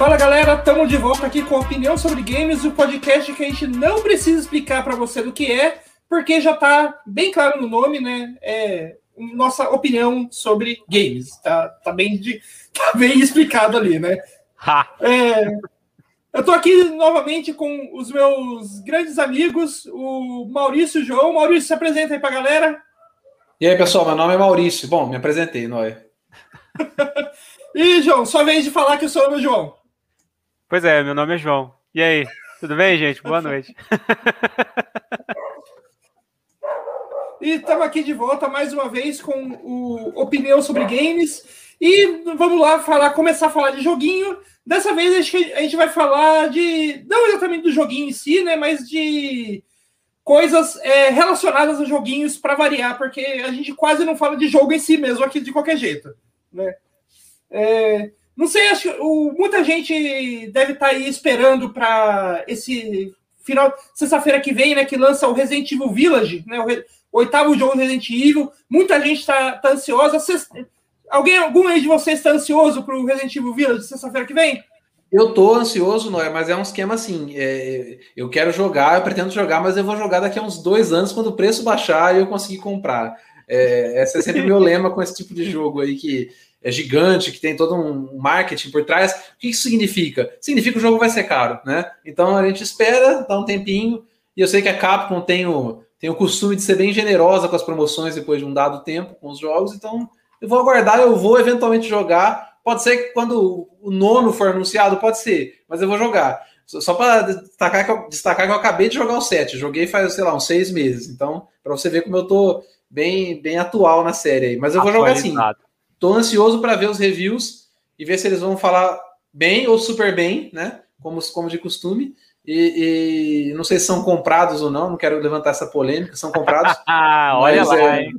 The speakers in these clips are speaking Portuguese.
Fala galera, estamos de volta aqui com a opinião sobre games, o podcast que a gente não precisa explicar para você do que é, porque já está bem claro no nome, né? É nossa opinião sobre games. Tá, tá, bem, de, tá bem explicado ali, né? É, eu tô aqui novamente com os meus grandes amigos, o Maurício e o João. Maurício, se apresenta aí pra galera. E aí, pessoal, meu nome é Maurício. Bom, me apresentei, Noé. e, João, sua vez de falar que eu sou o João. Pois é, meu nome é João. E aí, tudo bem, gente? Boa noite. e estamos aqui de volta mais uma vez com o Opinião sobre Games. E vamos lá falar, começar a falar de joguinho. Dessa vez a gente, a gente vai falar de. Não exatamente do joguinho em si, né? Mas de coisas é, relacionadas a joguinhos para variar, porque a gente quase não fala de jogo em si mesmo aqui de qualquer jeito. Né? É, não sei, acho que o, muita gente deve estar tá aí esperando para esse final, sexta-feira que vem, né, que lança o Resident Evil Village, né, o, re, o oitavo jogo do Resident Evil. Muita gente está tá ansiosa. Cês, alguém, algum aí de vocês está ansioso para o Resident Evil Village sexta-feira que vem? Eu tô ansioso, Noé, mas é um esquema assim. É, eu quero jogar, eu pretendo jogar, mas eu vou jogar daqui a uns dois anos, quando o preço baixar e eu conseguir comprar. É, esse é sempre o meu lema com esse tipo de jogo aí que é gigante, que tem todo um marketing por trás. O que isso significa? Significa que o jogo vai ser caro, né? Então a gente espera, dá um tempinho, e eu sei que a Capcom tem o, tem o costume de ser bem generosa com as promoções depois de um dado tempo com os jogos, então eu vou aguardar, eu vou eventualmente jogar. Pode ser que quando o nono for anunciado, pode ser, mas eu vou jogar. Só para destacar que, eu, destacar que eu acabei de jogar o 7, joguei faz, sei lá, uns seis meses. Então, para você ver como eu tô bem, bem atual na série aí. Mas eu vou jogar assim. Tô ansioso para ver os reviews e ver se eles vão falar bem ou super bem, né? Como, como de costume. E, e, não sei se são comprados ou não, não quero levantar essa polêmica, são comprados. ah, olha lá, é,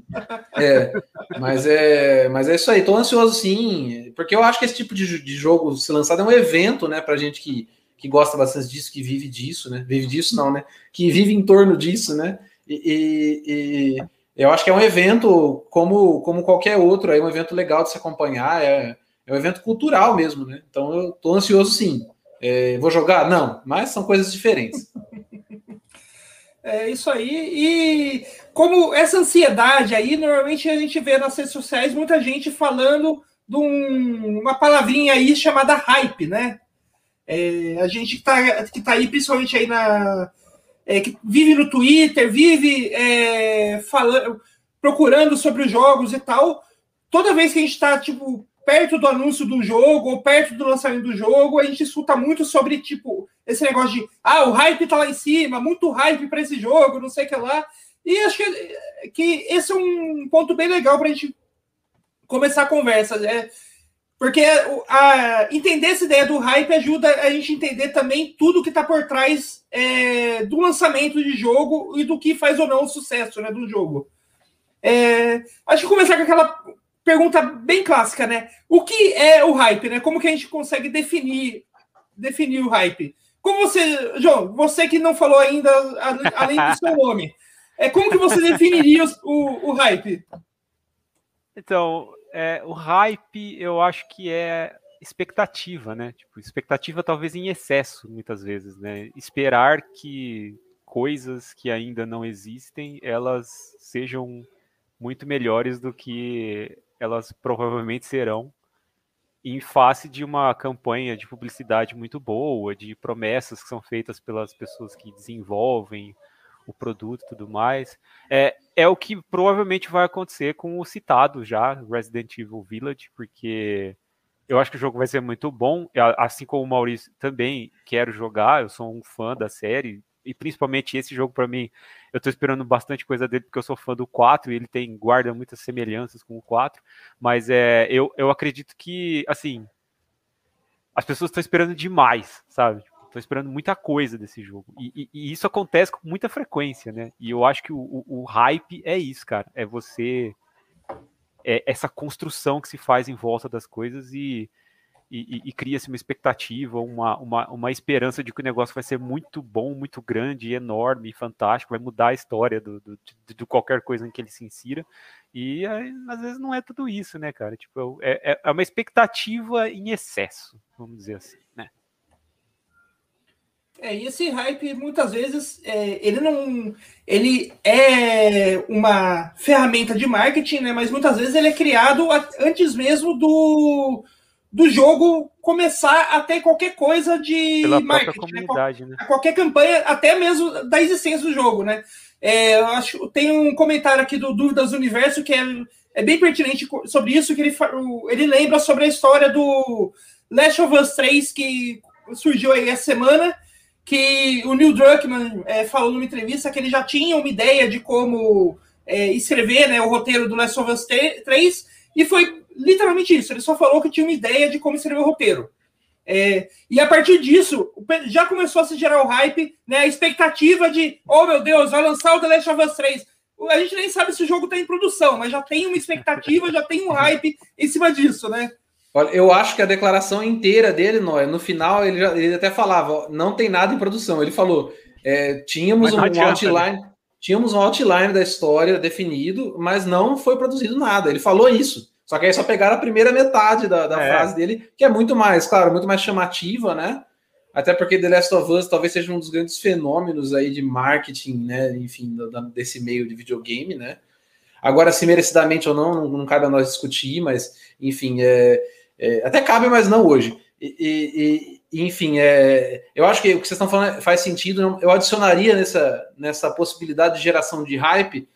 é, mas é, mas é isso aí, tô ansioso sim, porque eu acho que esse tipo de, de jogo se lançado é um evento, né, pra gente que, que gosta bastante disso, que vive disso, né? Vive disso não, né? Que vive em torno disso, né? E, e, eu acho que é um evento como, como qualquer outro, é um evento legal de se acompanhar, é, é um evento cultural mesmo, né? Então eu tô ansioso sim. É, vou jogar? Não, mas são coisas diferentes. É isso aí. E como essa ansiedade aí, normalmente a gente vê nas redes sociais muita gente falando de um, uma palavrinha aí chamada hype, né? É, a gente que tá, que tá aí, principalmente aí na, é, que vive no Twitter, vive é, falando, procurando sobre os jogos e tal. Toda vez que a gente está tipo perto do anúncio do jogo ou perto do lançamento do jogo, a gente escuta muito sobre tipo esse negócio de ah, o hype tá lá em cima, muito hype para esse jogo, não sei o que lá. E acho que, que esse é um ponto bem legal para a gente começar a conversa. É, porque a, entender essa ideia do hype ajuda a gente entender também tudo que está por trás é, do lançamento de jogo e do que faz ou não o sucesso né, do jogo. É, acho que começar com aquela pergunta bem clássica, né? O que é o hype, né? Como que a gente consegue definir, definir o hype? Como você, João, você que não falou ainda, além do seu nome, é, como que você definiria o, o hype? Então, é, o hype, eu acho que é expectativa, né? Tipo, expectativa talvez em excesso, muitas vezes, né? Esperar que coisas que ainda não existem, elas sejam muito melhores do que elas provavelmente serão em face de uma campanha de publicidade muito boa, de promessas que são feitas pelas pessoas que desenvolvem o produto e tudo mais. É, é o que provavelmente vai acontecer com o citado já, Resident Evil Village, porque eu acho que o jogo vai ser muito bom, assim como o Maurício também quero jogar, eu sou um fã da série, e principalmente esse jogo para mim, eu tô esperando bastante coisa dele porque eu sou fã do 4 e ele tem guarda muitas semelhanças com o 4, mas é eu, eu acredito que assim as pessoas estão esperando demais, sabe? Tô esperando muita coisa desse jogo. E, e, e, isso acontece com muita frequência, né? E eu acho que o, o, o hype é isso, cara. É você. É essa construção que se faz em volta das coisas e. e, cria-se uma expectativa, uma, uma, uma esperança de que o negócio vai ser muito bom, muito grande, enorme, fantástico, vai mudar a história do, do, de, de qualquer coisa em que ele se insira. E às vezes não é tudo isso, né, cara? Tipo, é, é, é uma expectativa em excesso, vamos dizer assim? É, e esse hype, muitas vezes, é, ele não. Ele é uma ferramenta de marketing, né? Mas muitas vezes ele é criado antes mesmo do, do jogo começar a ter qualquer coisa de Pela marketing. Né? né? Qualquer campanha, até mesmo da existência do jogo, né? É, eu acho tem um comentário aqui do Dúvidas do Universo que é, é bem pertinente sobre isso, que ele, ele lembra sobre a história do Last of Us 3 que surgiu aí essa semana que o Neil Druckmann é, falou numa entrevista que ele já tinha uma ideia de como é, escrever né, o roteiro do Last of Us 3, e foi literalmente isso. Ele só falou que tinha uma ideia de como escrever o roteiro. É, e a partir disso, já começou a se gerar o hype, né, a expectativa de, oh meu Deus, vai lançar o The Last of Us 3. A gente nem sabe se o jogo está em produção, mas já tem uma expectativa, já tem um hype em cima disso, né? Olha, eu acho que a declaração inteira dele, Noé, no final ele, já, ele até falava, não tem nada em produção. Ele falou, é, tínhamos um adianta, outline, né? tínhamos um outline da história definido, mas não foi produzido nada. Ele falou isso. Só que aí só pegaram a primeira metade da, da é. frase dele, que é muito mais, claro, muito mais chamativa, né? Até porque The Last of Us talvez seja um dos grandes fenômenos aí de marketing, né? Enfim, desse meio de videogame, né? Agora, se merecidamente ou não, não, não cabe a nós discutir, mas, enfim, é, é, até cabe, mas não hoje. E, e, enfim, é, eu acho que o que vocês estão falando faz sentido. Eu adicionaria nessa, nessa possibilidade de geração de hype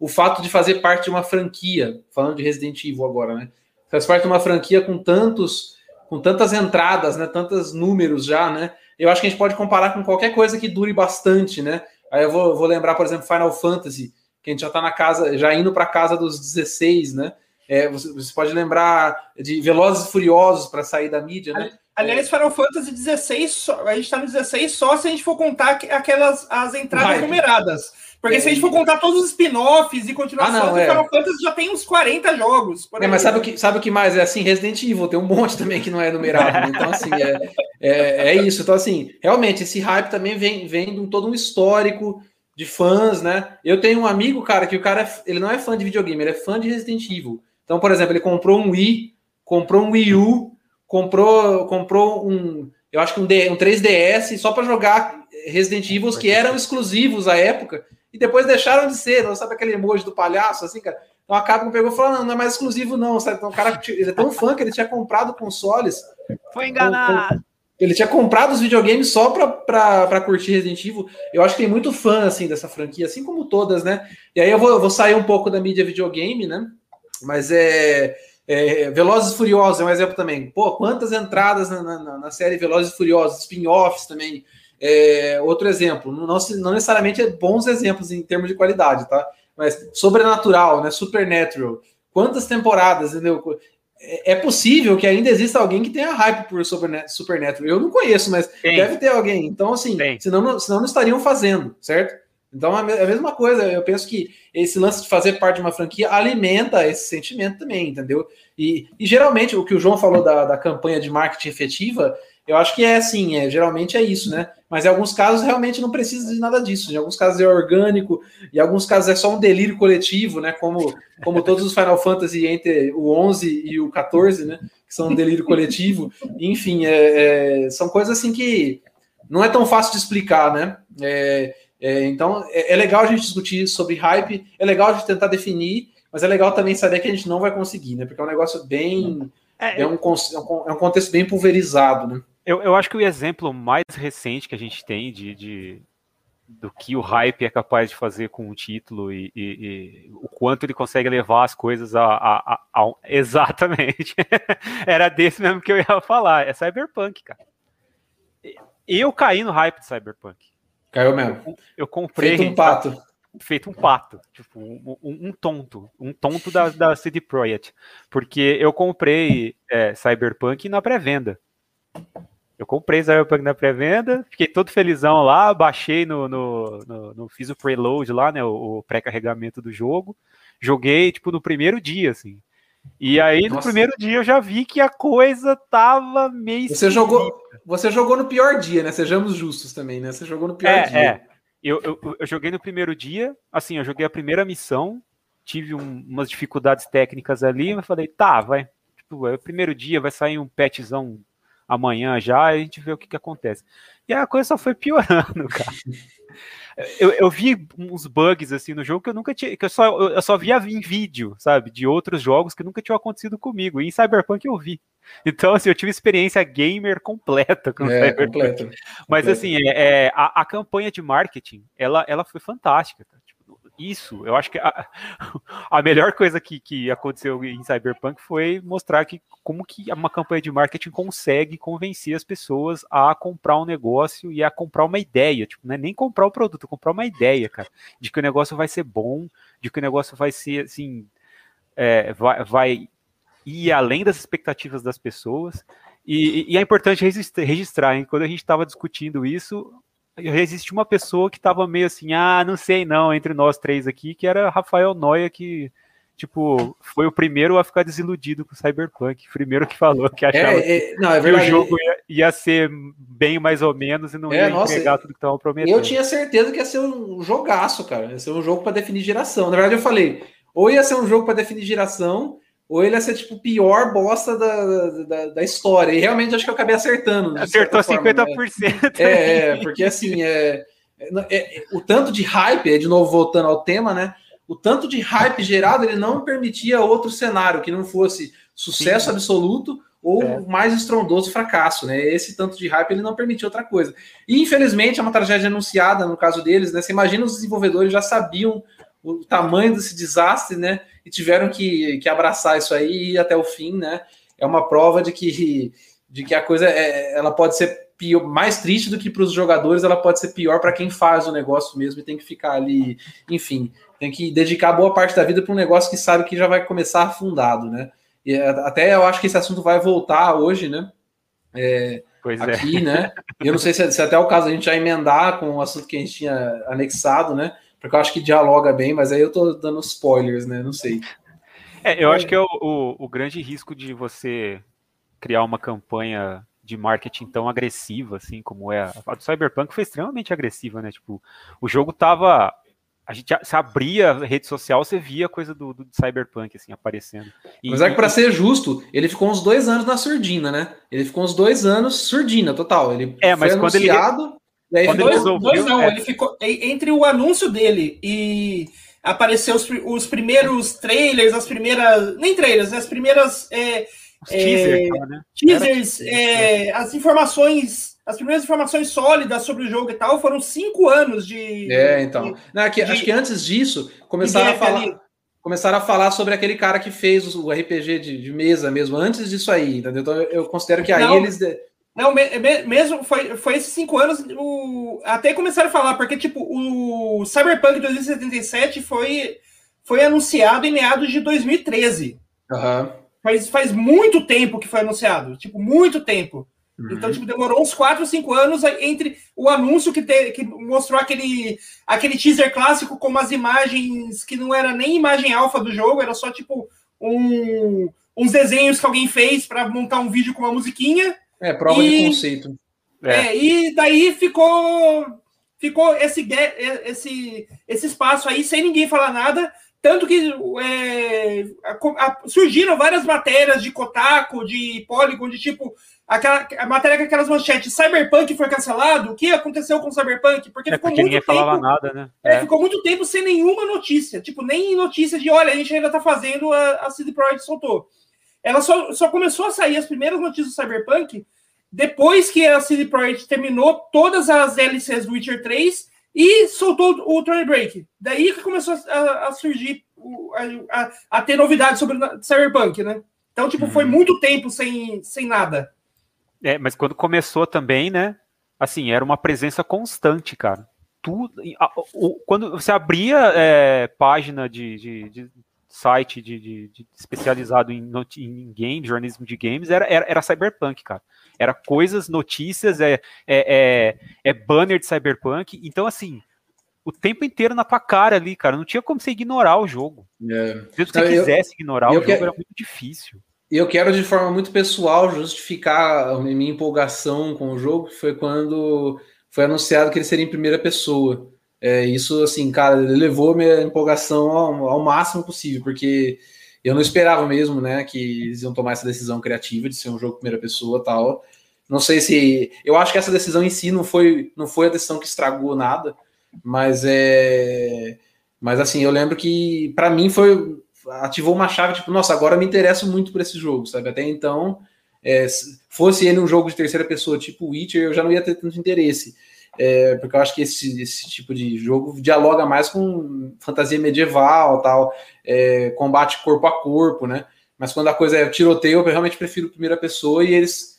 o fato de fazer parte de uma franquia, falando de Resident Evil agora, né? Faz parte de uma franquia com tantos, com tantas entradas, né? Tantos números já, né? Eu acho que a gente pode comparar com qualquer coisa que dure bastante, né? Aí eu vou, vou lembrar, por exemplo, Final Fantasy, que a gente já está na casa, já indo para casa dos 16, né? É, você, você, pode lembrar de Velozes e Furiosos para sair da mídia, né? Aliás, Final Fantasy 16, a gente está no 16 só se a gente for contar aquelas as entradas numeradas. Porque é, se a gente for contar todos os spin-offs e continuações, ah, não, é. Final Fantasy já tem uns 40 jogos. É, mas sabe o, que, sabe o que mais? É assim, Resident Evil tem um monte também que não é numerado. Né? Então, assim, é, é, é, isso. Então, assim, realmente, esse hype também vem, vem de um, todo um histórico de fãs, né? Eu tenho um amigo, cara, que o cara ele não é fã de videogame, ele é fã de Resident Evil. Então, por exemplo, ele comprou um Wii, comprou um Wii U, comprou, comprou um, eu acho que um, D, um 3DS só para jogar Resident Evil que eram exclusivos à época e depois deixaram de ser, não sabe aquele emoji do palhaço assim, cara. Então a Capcom pegou e falou: não, não é mais exclusivo, não. Sabe? Então o cara ele é tão fã que ele tinha comprado consoles. Foi enganado. Ele tinha comprado os videogames só para curtir Resident Evil. Eu acho que tem muito fã assim dessa franquia, assim como todas, né? E aí eu vou, eu vou sair um pouco da mídia videogame, né? Mas é, é, Velozes e Furiosos é um exemplo também. Pô, quantas entradas na, na, na série Velozes e Furiosos, spin-offs também. É, outro exemplo, não, não necessariamente é bons exemplos em termos de qualidade, tá? Mas Sobrenatural, né? Supernatural. Quantas temporadas, entendeu? É, é possível que ainda exista alguém que tenha hype por Supernatural. Eu não conheço, mas Tem. deve ter alguém. Então, assim, senão, senão não estariam fazendo, certo? Então é a mesma coisa, eu penso que esse lance de fazer parte de uma franquia alimenta esse sentimento também, entendeu? E, e geralmente o que o João falou da, da campanha de marketing efetiva, eu acho que é assim, é, geralmente é isso, né? Mas em alguns casos realmente não precisa de nada disso. Em alguns casos é orgânico, em alguns casos é só um delírio coletivo, né? Como, como todos os Final Fantasy entre o 11 e o 14, né? Que são um delírio coletivo. Enfim, é, é, são coisas assim que não é tão fácil de explicar, né? É, é, então, é, é, legal a gente discutir sobre hype, é legal a gente tentar definir, mas é legal também saber que a gente não vai conseguir, né? Porque é um negócio bem. É, é, um, é um contexto bem pulverizado, né? Eu, eu acho que o exemplo mais recente que a gente tem de, de do que o hype é capaz de fazer com o título e, e, e o quanto ele consegue levar as coisas a, a, a, a exatamente era desse mesmo que eu ia falar é Cyberpunk cara eu caí no hype de Cyberpunk Caiu mesmo. Eu comprei. Feito um pato. Feito um pato. Tipo, um, um, um tonto. Um tonto da, da CD Projekt. Porque eu comprei é, Cyberpunk na pré-venda. Eu comprei Cyberpunk na pré-venda, fiquei todo felizão lá, baixei no, no, no, no fiz o preload lá, né, o, o pré-carregamento do jogo, joguei, tipo, no primeiro dia, assim. E aí, no Nossa. primeiro dia, eu já vi que a coisa tava meio. Você jogou, você jogou no pior dia, né? Sejamos justos também, né? Você jogou no pior é, dia. É. Eu, eu, eu, joguei no primeiro dia, assim, eu joguei a primeira missão, tive um, umas dificuldades técnicas ali, mas falei, tá, vai. Tipo, é o primeiro dia, vai sair um patchzão amanhã já, e a gente vê o que, que acontece. E a coisa só foi piorando, cara. Eu, eu, vi uns bugs assim no jogo que eu nunca tinha, que eu só, eu só via em vídeo, sabe, de outros jogos que nunca tinham acontecido comigo. E em Cyberpunk eu vi. Então, assim, eu tive experiência gamer completa com é, Cyberpunk. Completa, Mas, completa. assim, é, é, a, a, campanha de marketing, ela, ela foi fantástica. Cara isso, eu acho que a, a melhor coisa que, que aconteceu em Cyberpunk foi mostrar que como que uma campanha de marketing consegue convencer as pessoas a comprar um negócio e a comprar uma ideia, tipo, não é nem comprar o produto, comprar uma ideia, cara, de que o negócio vai ser bom, de que o negócio vai ser, assim, é, vai, vai ir além das expectativas das pessoas, e, e é importante registrar, hein? quando a gente estava discutindo isso, existe uma pessoa que estava meio assim, ah, não sei não, entre nós três aqui, que era Rafael Noia, que, tipo, foi o primeiro a ficar desiludido com o Cyberpunk, o primeiro que falou que achava é, é, não, é que o jogo ia, ia, ser bem mais ou menos e não é, ia nossa, entregar tudo que estavam prometendo. Eu tinha certeza que ia ser um jogaço, cara, ia ser um jogo para definir geração. Na verdade, eu falei, ou ia ser um jogo para definir geração, ou ele ia ser tipo o pior bosta da, da, da, história. E realmente acho que eu acabei acertando. Acertou 50%. Né? É, é, porque assim, é, é, é, o tanto de hype, de novo voltando ao tema, né? O tanto de hype gerado, ele não permitia outro cenário que não fosse sucesso Sim. absoluto ou é. mais estrondoso fracasso, né? Esse tanto de hype ele não permitia outra coisa. E infelizmente é uma tragédia anunciada no caso deles, né? Você imagina os desenvolvedores já sabiam o tamanho desse desastre, né? E tiveram que, que abraçar isso aí e ir até o fim, né? É uma prova de que, de que a coisa é, ela pode ser pior, mais triste do que para os jogadores, ela pode ser pior para quem faz o negócio mesmo e tem que ficar ali, enfim, tem que dedicar boa parte da vida para um negócio que sabe que já vai começar afundado, né? E até eu acho que esse assunto vai voltar hoje, né? É, pois aqui, é. né? Eu não sei se, se até o caso a gente já emendar com o assunto que a gente tinha anexado, né? Porque eu acho que dialoga bem, mas aí eu tô dando spoilers, né? Não sei. É, eu acho que é o, o, o grande risco de você criar uma campanha de marketing tão agressiva, assim, como é a do Cyberpunk, foi extremamente agressiva, né? Tipo, o jogo tava. A gente se abria a rede social, você via coisa do, do Cyberpunk, assim, aparecendo. E, mas é que, para ser justo, ele ficou uns dois anos na surdina, né? Ele ficou uns dois anos surdina, total. Ele é, mas quando anunciado... ele dois, dois não, é... ele ficou entre o anúncio dele e apareceu os, os primeiros trailers, as primeiras. Nem trailers, né, as primeiras. É, é, né? teasers, é, as informações, as primeiras informações sólidas sobre o jogo e tal, foram cinco anos de. É, então. De, não, que, de, acho que antes disso, começaram a falar. Ali. Começaram a falar sobre aquele cara que fez o RPG de, de mesa mesmo, antes disso aí, entendeu? Então eu considero que aí não, eles não, mesmo foi, foi esses cinco anos, o, até começaram a falar, porque, tipo, o Cyberpunk 2077 foi, foi anunciado em meados de 2013. Uhum. Faz, faz muito tempo que foi anunciado, tipo, muito tempo. Uhum. Então, tipo, demorou uns 4 ou 5 anos entre o anúncio que, te, que mostrou aquele, aquele teaser clássico com umas imagens que não era nem imagem alfa do jogo, era só, tipo, um, uns desenhos que alguém fez para montar um vídeo com uma musiquinha. É, prova e, de conceito. É. é. e daí ficou ficou esse, esse, esse espaço aí sem ninguém falar nada. Tanto que é, a, a, surgiram várias matérias de Kotaku, de Polygon, de tipo, aquela a matéria com aquelas manchetes, Cyberpunk foi cancelado, o que aconteceu com o Cyberpunk? Porque é ficou porque muito ninguém tempo, falava nada, né? É, é. ficou muito tempo sem nenhuma notícia, tipo, nem notícia de, olha, a gente ainda tá fazendo, a, a CD Projekt soltou. Ela só, só começou a sair as primeiras notícias do Cyberpunk depois que a CD Projekt terminou todas as LCs do Witcher 3 e soltou o Tony Break. Daí que começou a, a surgir, a, a, a, ter novidades sobre o Cyberpunk, né? Então, tipo, foi uhum. muito tempo sem, sem nada. É, mas quando começou também, né? Assim, era uma presença constante, cara. Tudo, quando você abria é, página de, de, de site de, de, de especializado em, em games, jornalismo de games, era, era, era cyberpunk, cara. Era coisas, notícias, é, é, é, é banner de cyberpunk. Então, assim, o tempo inteiro na tua cara ali, cara. Não tinha como você ignorar o jogo. É. Se você não, quisesse eu, ignorar eu o jogo, era muito difícil. E eu quero, de forma muito pessoal, justificar a minha empolgação com o jogo, que foi quando foi anunciado que ele seria em primeira pessoa. É, isso, assim, cara, levou minha empolgação ao, ao, máximo possível, porque eu não esperava mesmo, né, que eles iam tomar essa decisão criativa de ser um jogo primeira pessoa tal. Não sei se. Eu acho que essa decisão em si não foi, não foi a decisão que estragou nada, mas é. Mas assim, eu lembro que para mim foi. Ativou uma chave, tipo, nossa, agora me interesso muito por esse jogo, sabe? Até então, é, fosse ele um jogo de terceira pessoa, tipo Witcher, eu já não ia ter tanto interesse é, porque eu acho que esse, esse tipo de jogo dialoga mais com fantasia medieval, tal, é, combate corpo a corpo, né? Mas quando a coisa é tiroteio, eu realmente prefiro primeira pessoa e eles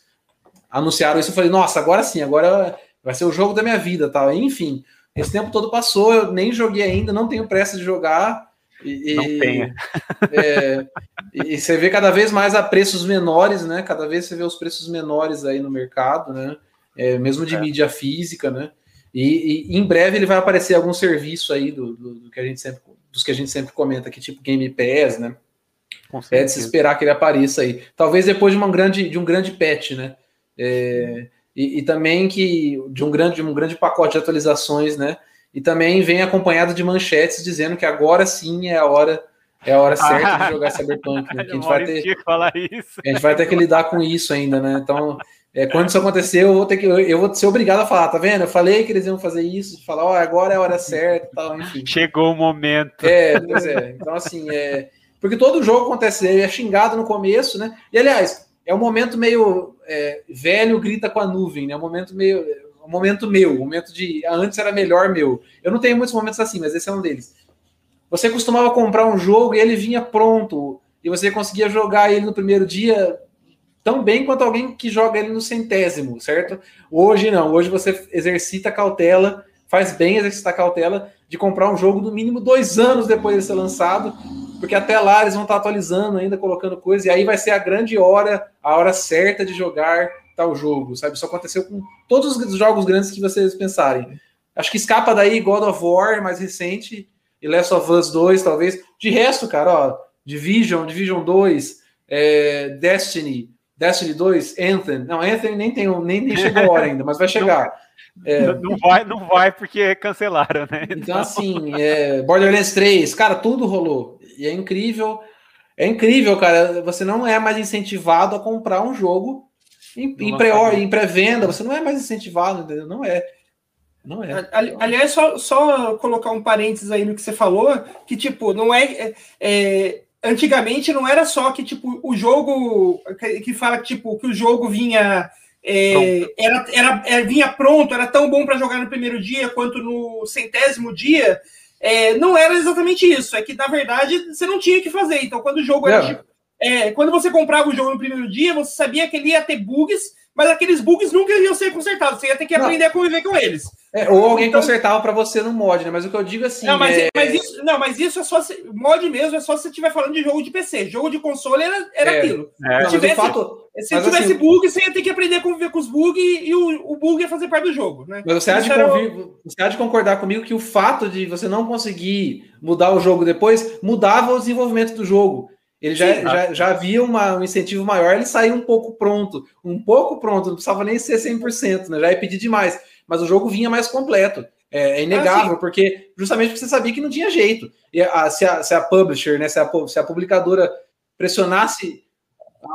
anunciaram isso. Eu falei, nossa, agora sim, agora vai ser o jogo da minha vida, tal. enfim, esse tempo todo passou, eu nem joguei ainda, não tenho pressa de jogar. E, não tenha. É, e você vê cada vez mais a preços menores, né? Cada vez você vê os preços menores aí no mercado, né? É, mesmo de é. mídia física, né? E, e, em breve ele vai aparecer algum serviço aí do, do, do, que a gente sempre, dos que a gente sempre comenta aqui, tipo Game Pass, né? É de se esperar que ele apareça aí. Talvez depois de, uma grande, de um grande patch, né? É, e, e, também que de um grande, um grande pacote de atualizações, né? E também vem acompanhado de manchetes dizendo que agora sim é a hora é a hora certa de jogar Cyberpunk. Né? A gente vai ter, a gente vai ter que lidar com isso ainda, né? Então é, quando isso acontecer, eu vou ter que eu vou ser obrigado a falar, tá vendo? Eu falei que eles iam fazer isso, falar, ó, oh, agora é a hora certa, tal, enfim. Chegou o momento. É, pois é. Então assim, é, porque todo jogo acontece, ele é xingado no começo, né? E aliás, é um momento meio é, velho grita com a nuvem, né? É um momento meio um momento meu, um momento de antes era melhor meu. Eu não tenho muitos momentos assim, mas esse é um deles. Você costumava comprar um jogo e ele vinha pronto e você conseguia jogar ele no primeiro dia tão bem quanto alguém que joga ele no centésimo, certo? Hoje não, hoje você exercita cautela, faz bem exercitar cautela de comprar um jogo no mínimo dois anos depois de ser lançado, porque até lá eles vão estar atualizando ainda, colocando coisas, e aí vai ser a grande hora, a hora certa de jogar tal jogo, sabe? Isso aconteceu com todos os jogos grandes que vocês pensarem. Acho que escapa daí God of War, mais recente, e Last of Us 2, talvez. De resto, cara, ó, Division, Division 2, é, Destiny, Destiny 2, Anthem. Não, Anthem nem, tem, nem, nem chegou a hora ainda, mas vai chegar. Não, é, não, vai, não vai porque cancelaram, né? Então, então assim, é, Borderlands 3, cara, tudo rolou. E é incrível. É incrível, cara. Você não é mais incentivado a comprar um jogo em, em pré-venda, pré você não é mais incentivado, entendeu? Não é. Não é. Aliás, só, só colocar um parênteses aí no que você falou, que tipo, não é, é, é antigamente não era só que tipo o jogo que fala que tipo que o jogo vinha é, era, era, era, vinha pronto, era tão bom para jogar no primeiro dia quanto no centésimo dia. É, não era exatamente isso. É que na verdade você não tinha que fazer. Então, quando o jogo era tipo, é, quando você comprava o jogo no primeiro dia, você sabia que ele ia ter bugs, mas aqueles bugs nunca iam ser consertados. Você ia ter que aprender não. a conviver com eles. É, ou alguém então, consertava para você no mod, né? Mas o que eu digo assim. Não, mas, é... mas, isso, não, mas isso é só. Se, mod mesmo é só se você estiver falando de jogo de PC. Jogo de console era, era é, aquilo. É, se tivesse, fato, se tivesse assim, bug, você ia ter que aprender a conviver com os bugs e o, o bug ia fazer parte do jogo, né? Mas você há, de conviv... você há de concordar comigo que o fato de você não conseguir mudar o jogo depois mudava o desenvolvimento do jogo. Ele já, Sim, já, já havia uma, um incentivo maior, ele saiu um pouco pronto. Um pouco pronto, não precisava nem ser 100%, né? Já ia pedir demais. Mas o jogo vinha mais completo. É, é inegável, ah, porque justamente porque você sabia que não tinha jeito. E a, se, a, se a publisher, né, se a, se a publicadora pressionasse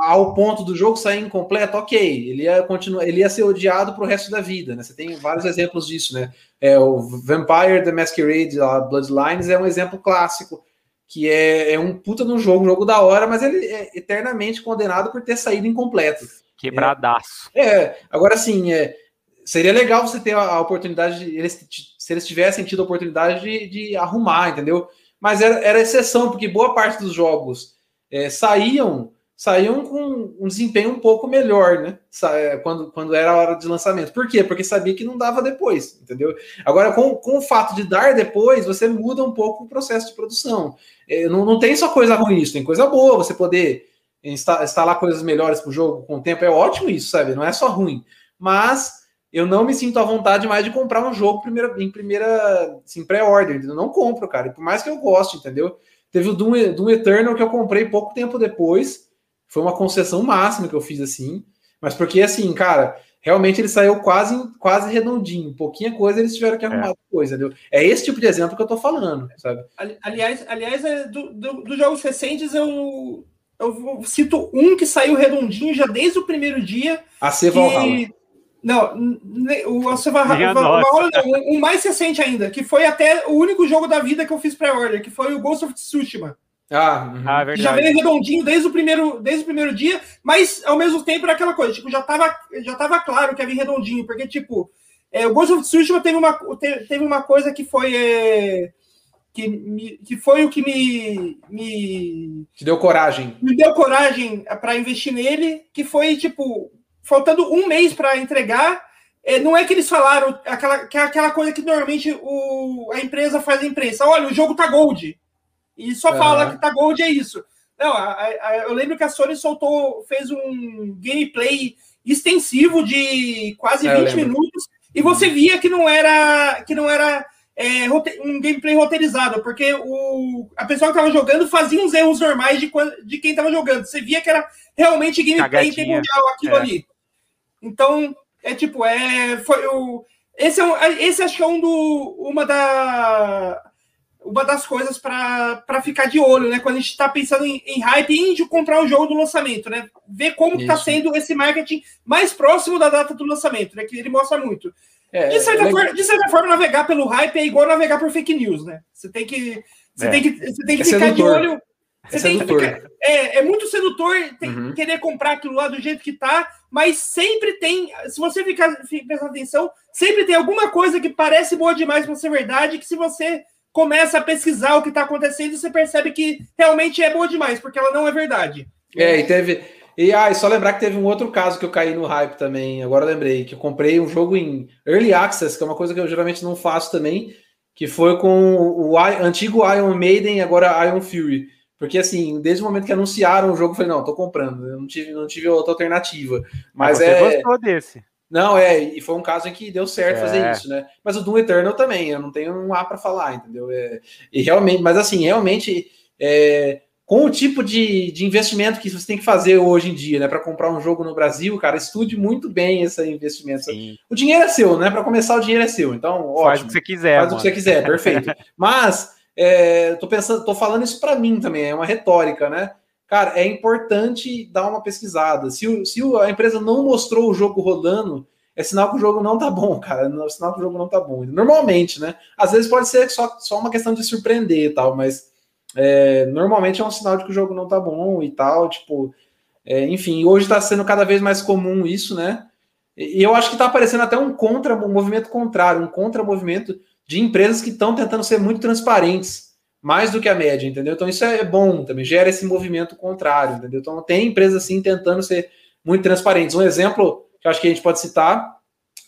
ao ponto do jogo sair incompleto, ok, ele ia continuar, ele ia ser odiado para o resto da vida, né? Você tem vários exemplos disso, né? É, o Vampire the Masquerade, Bloodlines, é um exemplo clássico, que é, é um puta no jogo, um jogo da hora, mas ele é eternamente condenado por ter saído incompleto. Quebradaço. É, é agora assim, é, seria legal você ter a, oportunidade, de, eles, se eles tivessem tido a oportunidade de, de arrumar, entendeu? Mas era, era, exceção, porque boa parte dos jogos é, saíam saíam com um desempenho um pouco melhor, né? É, quando, quando era a hora de lançamento. Por quê? Porque sabia que não dava depois, entendeu? Agora, com, com o fato de dar depois, você muda um pouco o processo de produção. É, não, não tem só coisa ruim isso, tem coisa boa, você poder instalar coisas melhores para o jogo com o tempo, é ótimo isso, sabe? Não é só ruim. Mas eu não me sinto à vontade mais de comprar um jogo primeira, em primeira, assim, pré-order. Eu não compro, cara. Por mais que eu goste, entendeu? Teve o Doom, Doom Eternal que eu comprei pouco tempo depois. Foi uma concessão máxima que eu fiz assim. Mas porque, assim, cara, realmente ele saiu quase, quase redondinho. Pouquinha coisa eles tiveram que é. arrumar é. coisa, entendeu? É esse tipo de exemplo que eu tô falando, sabe? Aliás, aliás é do, do, dos jogos recentes, eu, eu cito um que saiu redondinho já desde o primeiro dia. A C que... Não, o AC Valhalla, um mais recente ainda, que foi até o único jogo da vida que eu fiz pré-order, que foi o Ghost of Tsushima. Ah, uhum. ah já veio redondinho desde o primeiro, desde o primeiro dia, mas ao mesmo tempo era aquela coisa, tipo, já tava, já tava claro que ia vir redondinho, porque, tipo, é, o Ghost of Tsushima teve uma, teve uma coisa que foi. É, que, me, que foi o que me, me. Te deu coragem. Me deu coragem para investir nele, que foi, tipo, faltando um mês para entregar. É, não é que eles falaram aquela, que é aquela coisa que normalmente o, a empresa faz a imprensa. Olha, o jogo tá gold. E só uhum. fala que tá gold é isso. Não, a, a, eu lembro que a Sony soltou, fez um gameplay extensivo de quase é, 20 minutos e você via que não era que não era é, um gameplay roteirizado, porque o, a pessoa que estava jogando fazia uns erros normais de, de quem estava jogando. Você via que era realmente gameplay mundial aquilo é. ali. Então, é tipo, é, foi o, esse, é um, esse acho que é um do, uma da uma das coisas para ficar de olho, né? Quando a gente está pensando em, em hype e de comprar o jogo do lançamento, né? Ver como está sendo esse marketing mais próximo da data do lançamento, né? Que ele mostra muito. É, de, certa é forma, de certa forma, navegar pelo hype é igual navegar por fake news, né? Você tem que, você é. tem que, você tem que é ficar de olho. Você é tem que ficar, é, é muito sedutor tem, uhum. querer comprar aquilo lá do jeito que tá, mas sempre tem, se você ficar prestar atenção, sempre tem alguma coisa que parece boa demais para ser verdade, que se você começa a pesquisar o que está acontecendo, você percebe que realmente é boa demais, porque ela não é verdade. É, e teve. E ah, só lembrar que teve um outro caso que eu caí no hype também, agora lembrei, que eu comprei um jogo em Early Access, que é uma coisa que eu geralmente não faço também, que foi com o antigo Iron Maiden, agora Iron Fury. Porque assim, desde o momento que anunciaram o jogo, eu falei, não, tô comprando, eu não tive, não tive outra alternativa. Mas, Mas você é. gostou desse? Não, é, e foi um caso em que deu certo é. fazer isso, né? Mas o Doom Eternal também, eu não tenho um A para falar, entendeu? É, e realmente, mas assim, realmente, é, com o tipo de, de investimento que você tem que fazer hoje em dia, né, para comprar um jogo no Brasil, cara, estude muito bem esse investimento. Sim. O dinheiro é seu, né? Para começar, o dinheiro é seu, então, ótimo. Faz o que você quiser. Faz mano. o que você quiser, perfeito. mas, é, tô pensando, tô falando isso para mim também, é uma retórica, né? Cara, é importante dar uma pesquisada. Se, o, se a empresa não mostrou o jogo rodando, é sinal que o jogo não tá bom, cara. É sinal que o jogo não tá bom. Normalmente, né? Às vezes pode ser só, só uma questão de surpreender e tal, mas é, normalmente é um sinal de que o jogo não tá bom e tal. Tipo, é, enfim, hoje está sendo cada vez mais comum isso, né? E, eu acho que está aparecendo até um contra, um movimento contrário, um contra-movimento de empresas que estão tentando ser muito transparentes mais do que a média, entendeu? Então isso é bom também, gera esse movimento contrário, entendeu? Então tem empresas assim tentando ser muito transparentes. Um exemplo que eu acho que a gente pode citar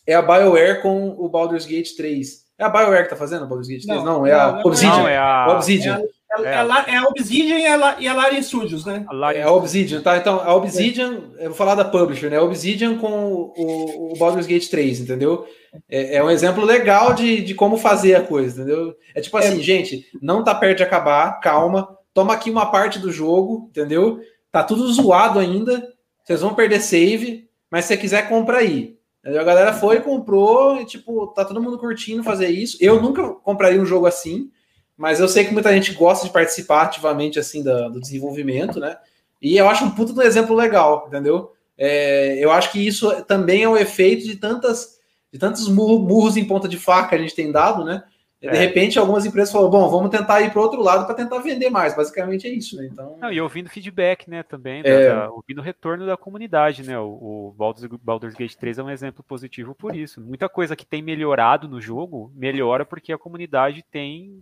é a BioWare com o Baldur's Gate 3. É a BioWare que tá fazendo o Baldur's Gate 3? Não, não é a Obsidian. Não, é a Obsidian. É, é, é, a Obsidian e a, e a Larian Studios, né? É a Obsidian, tá? Então, a Obsidian, eu vou falar da publisher, né? A Obsidian com o, o Baldur's Gate 3, entendeu? É, é, um exemplo legal de, de como fazer a coisa, entendeu? É tipo assim, é. gente, não tá perto de acabar, calma, toma aqui uma parte do jogo, entendeu? Tá tudo zoado ainda, vocês vão perder save, mas se você quiser, compra aí. A galera foi, e comprou, e tipo, tá todo mundo curtindo fazer isso. Eu nunca compraria um jogo assim, mas eu sei que muita gente gosta de participar ativamente assim do, do desenvolvimento, né? E eu acho um puto do exemplo legal, entendeu? É, eu acho que isso também é o efeito de tantas de tantos murros em ponta de faca que a gente tem dado, né? De é. repente, algumas empresas falaram, bom, vamos tentar ir para outro lado para tentar vender mais. Basicamente é isso, né? Então... Não, e ouvindo feedback, né, também, é... da, ouvindo o retorno da comunidade, né? O, o Baldur's, Baldur's Gate 3 é um exemplo positivo por isso. Muita coisa que tem melhorado no jogo, melhora porque a comunidade tem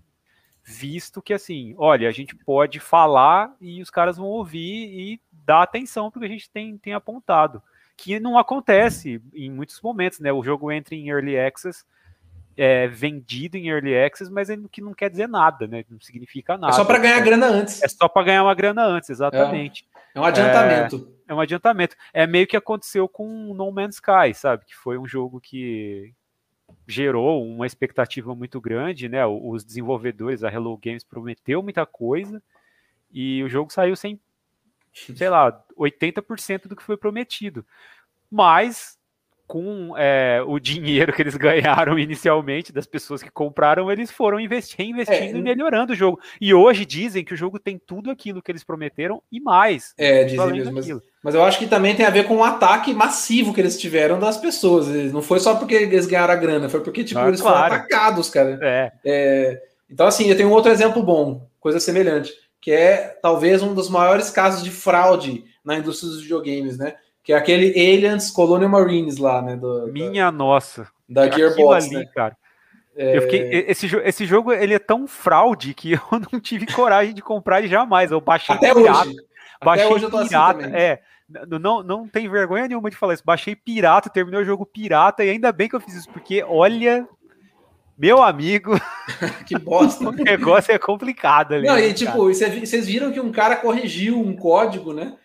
visto que assim, olha, a gente pode falar e os caras vão ouvir e dar atenção porque a gente tem, tem apontado. Que não acontece em muitos momentos, né? O jogo entra em early access, é vendido em early access, mas é que não quer dizer nada, né? Não significa nada. É só para ganhar grana antes. É só para ganhar uma grana antes, exatamente. É, é um adiantamento. É um adiantamento. É meio que aconteceu com No Man's Sky, sabe? Que foi um jogo que gerou uma expectativa muito grande, né? Os desenvolvedores, a Hello Games prometeu muita coisa e o jogo saiu sem, sei lá, 80% do que foi prometido. Mas com é, o dinheiro que eles ganharam inicialmente das pessoas que compraram, eles foram investir, reinvestindo é, e melhorando o jogo. E hoje dizem que o jogo tem tudo aquilo que eles prometeram e mais. É, dizem mesmo. Mas, mas, eu acho que também tem a ver com o ataque massivo que eles tiveram das pessoas. Não foi só porque eles ganharam a grana, foi porque tipo, ah, eles claro. foram atacados, cara. É. é. Então, assim, eu tenho um outro exemplo bom, coisa semelhante, que é talvez um dos maiores casos de fraude na indústria dos videogames, né? Que é aquele Aliens Colonial Marines lá, né? Do, Minha da, nossa. Da Gearbox, ali, né? cara. É... Eu fiquei, esse, esse jogo ele é tão fraude que eu não tive coragem de comprar ele jamais. Eu baixei Até pirata. Hoje. Baixei Até hoje eu tô pirata. Assim é, não, não tem vergonha nenhuma de falar isso. Baixei pirata, terminei o jogo pirata e ainda bem que eu fiz isso, porque olha, meu amigo, que bosta. o negócio é complicado ali. Não, né, e tipo, vocês viram que um cara corrigiu um código, né?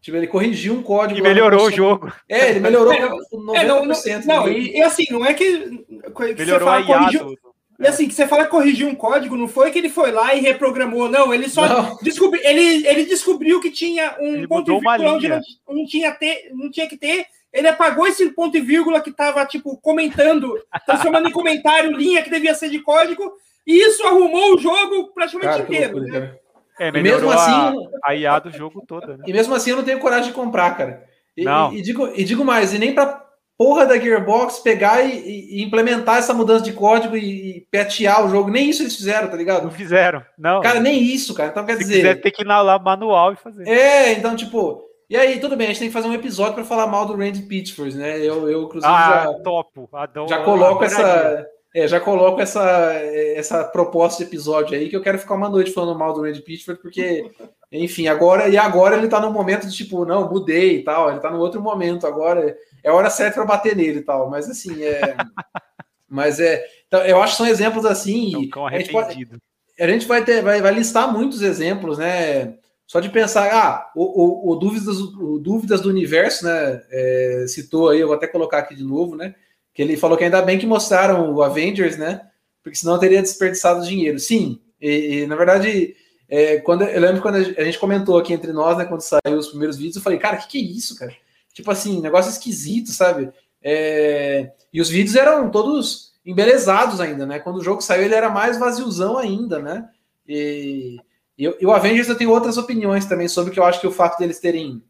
Tipo, ele corrigiu um código. E melhorou o jogo. É, ele melhorou é, 90%. É, não, não, não e, e, assim, não é que. que melhorou você fala, corrigiu, e assim, que você fala corrigir um código, não foi que ele foi lá e reprogramou, não. Ele só descobriu. Ele, ele descobriu que tinha um ele ponto e vírgula onde não, não, tinha ter, não tinha que ter. Ele apagou esse ponto e vírgula que estava, tipo, comentando, transformando em comentário linha que devia ser de código, e isso arrumou o jogo praticamente cara, inteiro. Loucura, né? É, e mesmo assim, a, a IA do jogo toda. Né? E mesmo assim eu não tenho coragem de comprar, cara. E, não. e, e digo, e digo mais, e nem para porra da Gearbox pegar e, e, implementar essa mudança de código e, e petear o jogo. Nem isso eles fizeram, tá ligado? Não fizeram, não. Cara, nem isso, cara. Então quer Se dizer. Quiser ter que ir lá manual e fazer. É, então, tipo. E aí, tudo bem, a gente tem que fazer um episódio para falar mal do Randy Pitchford, né? Eu, eu inclusive, ah, já, topo. Adoro, já coloco essa. É, já coloco essa, essa proposta de episódio aí que eu quero ficar uma noite falando mal do Randy Pitchford, porque, enfim, agora e agora ele tá no momento de tipo, não, mudei e tal, ele tá no outro momento agora, é hora certa para bater nele e tal, mas assim, é. mas é. Então, eu acho que são exemplos assim. Não, a, gente pode, a gente vai ter, vai, vai listar muitos exemplos, né? Só de pensar, ah, o, o, o Dúvidas, o Dúvidas do Universo, né? É, citou aí, eu vou até colocar aqui de novo, né? que ele falou que ainda bem que mostraram o Avengers, né? Porque senão teria desperdiçado dinheiro. Sim, e, e na verdade, é, quando eu lembro quando a gente comentou aqui entre nós, né? Quando saiu os primeiros vídeos, eu falei, cara, o que, que é isso, cara? Tipo assim, negócio esquisito, sabe? É, e os vídeos eram todos embelezados ainda, né? Quando o jogo saiu, ele era mais vaziozão ainda, né? E, e, e o Avengers eu tenho outras opiniões também sobre que eu acho que o fato deles terem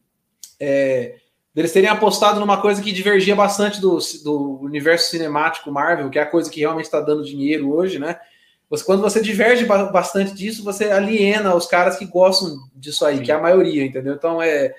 é, deles terem apostado numa coisa que divergia bastante do, do universo cinemático Marvel, que é a coisa que realmente está dando dinheiro hoje, né? Você, quando você diverge bastante disso, você aliena os caras que gostam disso aí, Sim. que é a maioria, entendeu? Então é,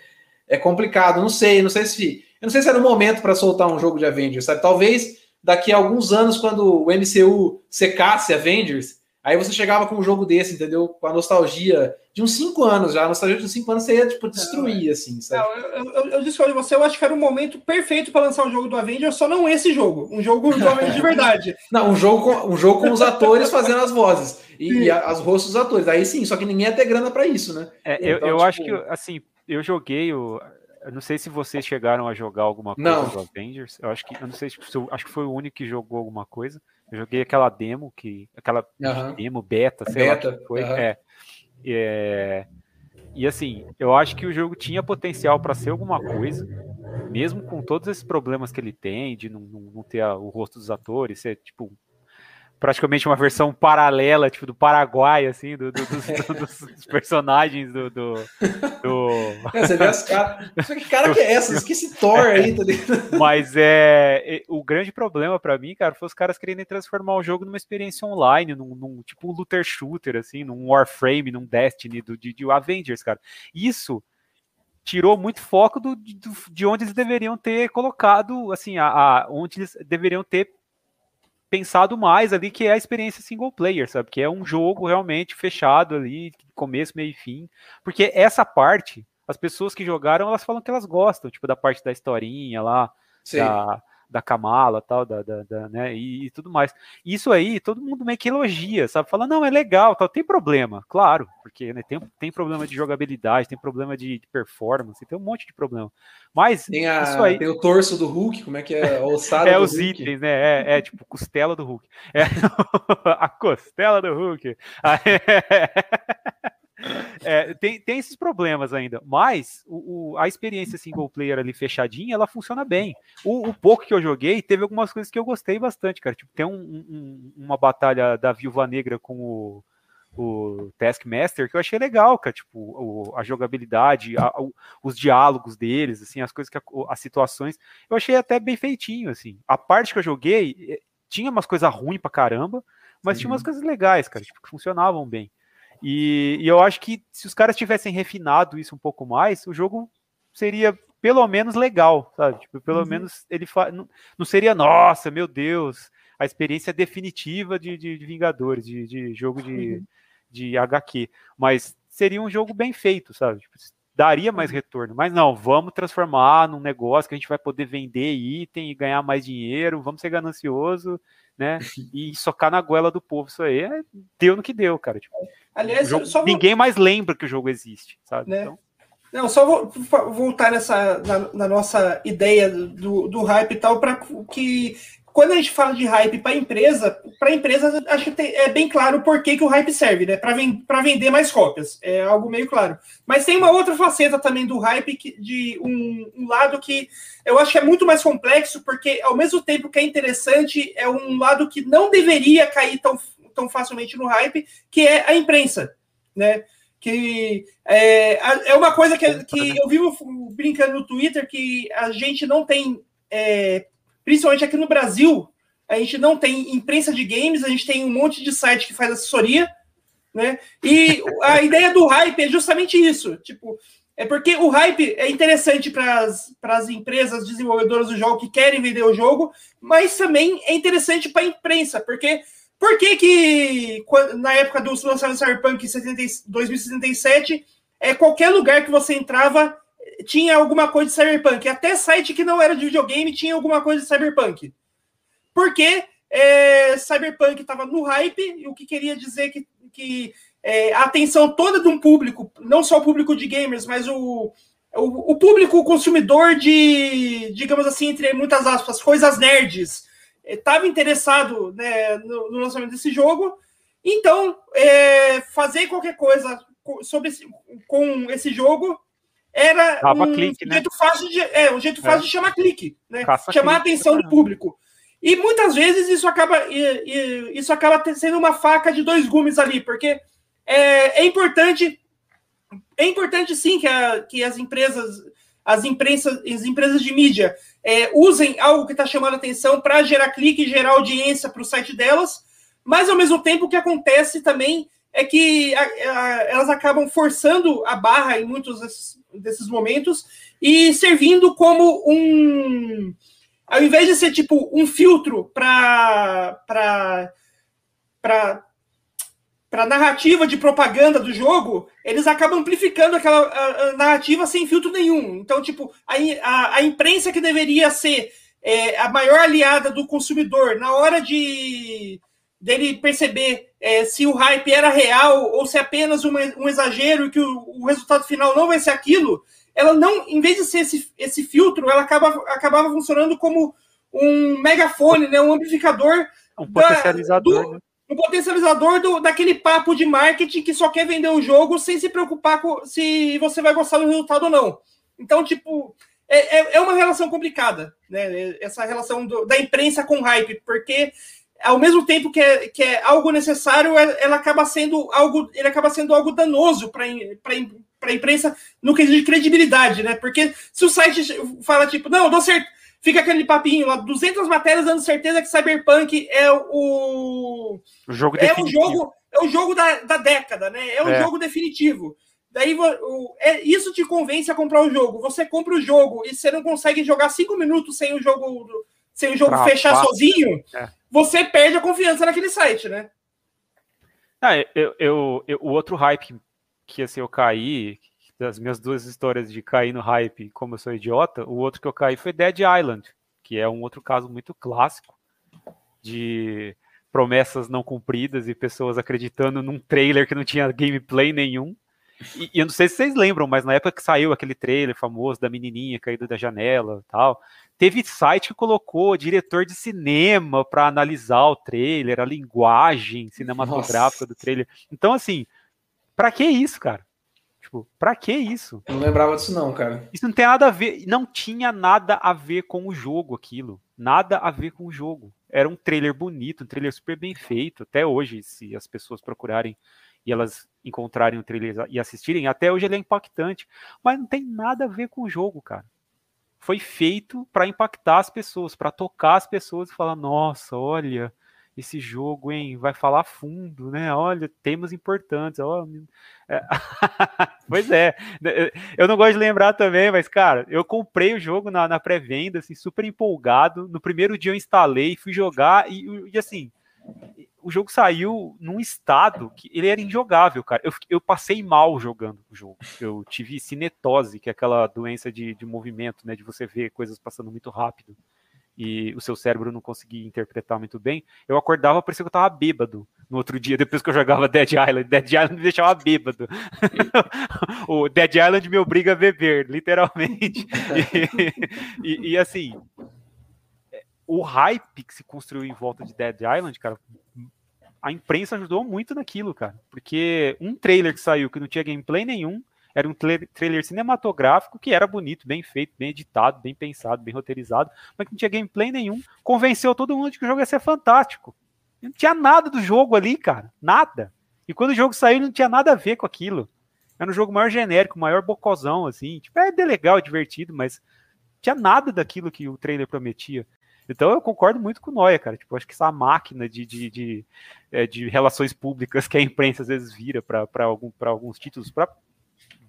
é complicado. Não sei, não sei se. Eu não sei se era o momento para soltar um jogo de Avengers, sabe? Talvez daqui a alguns anos, quando o MCU secasse Avengers, Aí você chegava com um jogo desse, entendeu? Com a nostalgia de uns 5 anos já. A nostalgia de uns 5 anos você ia, tipo, destruir, assim, sabe? Não, eu, eu, eu discordo de você. Eu acho que era o momento perfeito para lançar o um jogo do Avengers, só não esse jogo. Um jogo do Avengers de verdade. não, um jogo, com, um jogo com os atores fazendo as vozes. E, e as rostos dos atores. Aí sim, só que ninguém ia ter grana para isso, né? É, então, eu, eu tipo... acho que, assim, eu joguei o... Eu não sei se vocês chegaram a jogar alguma coisa não. do Avengers. Eu acho que, eu não sei se acho que foi o único que jogou alguma coisa. Eu joguei aquela demo que. Aquela uhum. demo beta, sei beta, lá que foi. Uhum. É, é, e assim, eu acho que o jogo tinha potencial para ser alguma coisa, mesmo com todos esses problemas que ele tem, de não, não ter a, o rosto dos atores, ser tipo praticamente uma versão paralela, tipo, do Paraguai, assim, do, do, dos, dos, personagens do. do, do... É, você vê as caras. Que cara que é essa? Que esse Thor aí, tá Mas é. O grande problema para mim, cara, foi os caras querendo transformar o jogo numa experiência online, num, num tipo um looter shooter, assim, num Warframe, num Destiny, do, de, de Avengers, cara. Isso tirou muito foco do, de, de onde eles deveriam ter colocado, assim, a, a, onde eles deveriam ter pensado mais ali, que é a experiência single player, sabe? Que é um jogo realmente fechado ali, começo, meio e fim. Porque essa parte, as pessoas que jogaram, elas falam que elas gostam, tipo, da parte da historinha lá, da, da Kamala, tal, da, da, da né, e, e, tudo mais. Isso aí, todo mundo meio que elogia, sabe? Fala, não, é legal, tal, tem problema, claro, porque né, tem, tem problema de jogabilidade, tem problema de, de performance, tem um monte de problema. Mas tem, a, isso aí... tem o torso do Hulk, como é que é? A ossada é, os Hulk. itens, né? É, é, tipo costela do Hulk. É, a costela do Hulk. É, tem, tem esses problemas ainda, mas o, o, a experiência single player ali fechadinha, ela funciona bem. O, o, pouco que eu joguei, teve algumas coisas que eu gostei bastante, cara. Tipo, tem um, um, uma batalha da Viúva Negra com o, o Taskmaster que eu achei legal, cara. Tipo, a jogabilidade, a, os diálogos deles, assim, as coisas que as situações, eu achei até bem feitinho, assim. A parte que eu joguei eh, tinha umas coisas ruins pra caramba, mas tinha umas coisas legais, cara, tipo, que funcionavam bem. E, e, eu acho que se os caras tivessem refinado isso um pouco mais, o jogo seria pelo menos legal, sabe? Tipo, pelo uhum. menos ele fa... não, não, seria, nossa, meu Deus, a experiência definitiva de, de, de Vingadores, de, de jogo de, uhum. de HQ. Mas seria um jogo bem feito, sabe? Tipo, daria mais uhum. retorno. Mas não, vamos transformar num negócio que a gente vai poder vender item e ganhar mais dinheiro, vamos ser ganancioso né? E socar na goela do povo, isso aí é, deu no que deu, cara. Tipo, Aliás, jogo, vou... ninguém mais lembra que o jogo existe, sabe? Né? Então... Não, só vou voltar nessa na, na nossa ideia do, do hype e tal, para que quando a gente fala de hype para empresa, para empresa acho que é bem claro por que, que o hype serve, né? Para ven vender mais cópias. É algo meio claro. Mas tem uma outra faceta também do hype, que, de um, um, lado que eu acho que é muito mais complexo, porque ao mesmo tempo que é interessante, é um lado que não deveria cair tão, tão facilmente no hype, que é a imprensa, né? Que é, é uma coisa que, que eu vivo brincando no Twitter que a gente não tem. É, principalmente aqui no Brasil, a gente não tem imprensa de games, a gente tem um monte de site que faz assessoria, né? E a ideia do hype é justamente isso, tipo, é porque o hype é interessante para as empresas desenvolvedoras do jogo que querem vender o jogo, mas também é interessante para a imprensa, porque por que, que na época do lançamento do Cyberpunk 2077, é, qualquer lugar que você entrava tinha alguma coisa de cyberpunk. Até site que não era de videogame tinha alguma coisa de cyberpunk. Porque é, cyberpunk estava no hype, o que queria dizer que, que é, a atenção toda de um público, não só o público de gamers, mas o, o, o público consumidor de, digamos assim, entre muitas aspas, coisas nerds, estava é, interessado né, no, no, lançamento desse jogo. Então, é, fazer qualquer coisa sobre esse, com esse jogo era um clique, né? jeito fácil de, é, um jeito fácil é. de chamar clique, né? Caça chamar clique, a atenção do público. E muitas vezes isso acaba, isso acaba sendo uma faca de dois gumes ali, porque é, é importante, é importante sim que, a, que as empresas, as imprensas, as empresas de mídia é, usem algo que está chamando atenção para gerar clique e gerar audiência para o site delas, mas ao mesmo tempo o que acontece também é que a, a, elas acabam forçando a barra em muitos desses, desses momentos e servindo como um. Ao invés de ser tipo um filtro para para narrativa de propaganda do jogo, eles acabam amplificando aquela a, a narrativa sem filtro nenhum. Então, tipo, a, a, a imprensa que deveria ser é, a maior aliada do consumidor na hora de dele perceber é, se o hype era real ou se é apenas um, um exagero e que o, o, resultado final não vai ser aquilo, ela não, em vez de ser esse, esse filtro, ela acaba, acabava funcionando como um megafone, né, um amplificador. Um potencializador. do, né? Um potencializador do, daquele papo de marketing que só quer vender o jogo sem se preocupar com se você vai gostar do resultado ou não. Então, tipo, é, é, é uma relação complicada, né? Essa relação do, da imprensa com hype, porque ao mesmo tempo que é, que é algo necessário, é, ela acaba sendo algo, ele acaba sendo algo danoso para a imprensa no quesito de credibilidade, né? Porque se o site fala tipo, não, dou certo, fica aquele papinho lá, 200 matérias dando certeza que Cyberpunk é o, o jogo é o jogo é o jogo da, da década, né? É o é. jogo definitivo. Daí o, é, isso te convence a comprar o jogo. Você compra o jogo e você não consegue jogar cinco minutos sem o jogo sem o jogo fechar sozinho. É você perde a confiança naquele site, né? Ah, eu, eu, eu, o outro hype que assim, eu caí, das minhas duas histórias de cair no hype como eu sou idiota, o outro que eu caí foi Dead Island, que é um outro caso muito clássico de promessas não cumpridas e pessoas acreditando num trailer que não tinha gameplay nenhum. E, e, eu não sei se vocês lembram, mas na época que saiu aquele trailer famoso da menininha caída da janela tal, teve site que colocou diretor de cinema para analisar o trailer, a linguagem cinematográfica Nossa. do trailer. Então, assim, para que isso, cara? Tipo, pra que isso? Não lembrava disso, não, cara. Isso não tem nada a ver, não tinha nada a ver com o jogo aquilo. Nada a ver com o jogo. Era um trailer bonito, um trailer super bem feito. Até hoje, se as pessoas procurarem e elas encontrarem o trailer e assistirem, até hoje ele é impactante. Mas não tem nada a ver com o jogo, cara. Foi feito para impactar as pessoas, para tocar as pessoas e falar: nossa, olha, esse jogo, hein? Vai falar fundo, né? Olha, temas importantes. Ó, é. pois é. Eu não gosto de lembrar também, mas, cara, eu comprei o jogo na, na pré-venda, assim, super empolgado. No primeiro dia eu instalei, fui jogar e, e, assim. O jogo saiu num estado que ele era injogável, cara. Eu, eu passei mal jogando o jogo. Eu tive cinetose, que é aquela doença de, de movimento, né? De você ver coisas passando muito rápido e o seu cérebro não conseguia interpretar muito bem, eu acordava, parecia que eu tava bêbado no outro dia, depois que eu jogava Dead Island. Dead Island me deixava bêbado. o Dead Island me obriga a beber, literalmente. e, e, e, assim, o hype que se construiu em volta de Dead Island, cara, a imprensa ajudou muito naquilo, cara. Porque um trailer que saiu que não tinha gameplay nenhum, era um trailer cinematográfico que era bonito, bem feito, bem editado, bem pensado, bem roteirizado, mas que não tinha gameplay nenhum. Convenceu todo mundo de que o jogo ia ser fantástico. Não tinha nada do jogo ali, cara. Nada. E quando o jogo saiu, não tinha nada a ver com aquilo. Era um jogo maior genérico, maior bocosão, assim. Tipo, é legal, divertido, mas tinha nada daquilo que o trailer prometia. Então eu concordo muito com o Noia, cara. Tipo, acho que essa máquina de, de, de, é, de relações públicas que a imprensa às vezes vira para algum, alguns títulos, para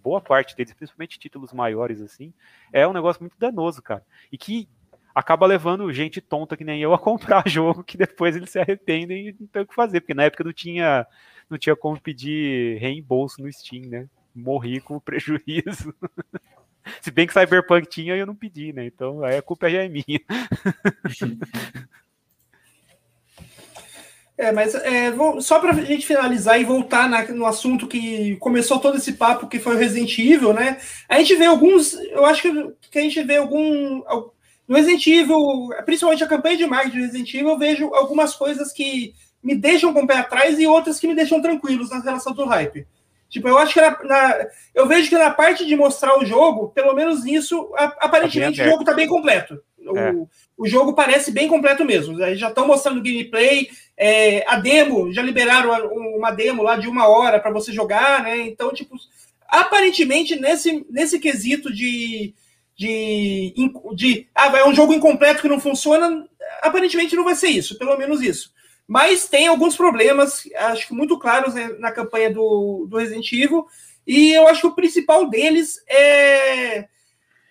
boa parte deles, principalmente títulos maiores assim, é um negócio muito danoso, cara. E que acaba levando gente tonta que nem eu a comprar jogo que depois eles se arrependem e não tem o que fazer, porque na época não tinha não tinha como pedir reembolso no Steam, né? Morri com prejuízo. Se bem que Cyberpunk tinha, eu não pedi, né? Então aí a culpa já é minha. É, mas é, vou, só para a gente finalizar e voltar na, no assunto que começou todo esse papo, que foi o Resident Evil, né? A gente vê alguns, eu acho que, que a gente vê algum. No Resident Evil, principalmente a campanha de marketing do Resident Evil, eu vejo algumas coisas que me deixam com o pé atrás e outras que me deixam tranquilos na relação do hype. Tipo, eu acho que na, na, eu vejo que na parte de mostrar o jogo, pelo menos nisso, aparentemente tá o jogo está bem completo. É. O, o jogo parece bem completo mesmo. Eles já estão mostrando gameplay. É, a demo, já liberaram uma demo lá de uma hora para você jogar, né? Então, tipo, aparentemente, nesse, nesse quesito de, de, de. Ah, é um jogo incompleto que não funciona. Aparentemente não vai ser isso, pelo menos isso. Mas tem alguns problemas, acho que muito claros né, na campanha do, do Resident Evil. E eu acho que o principal deles é,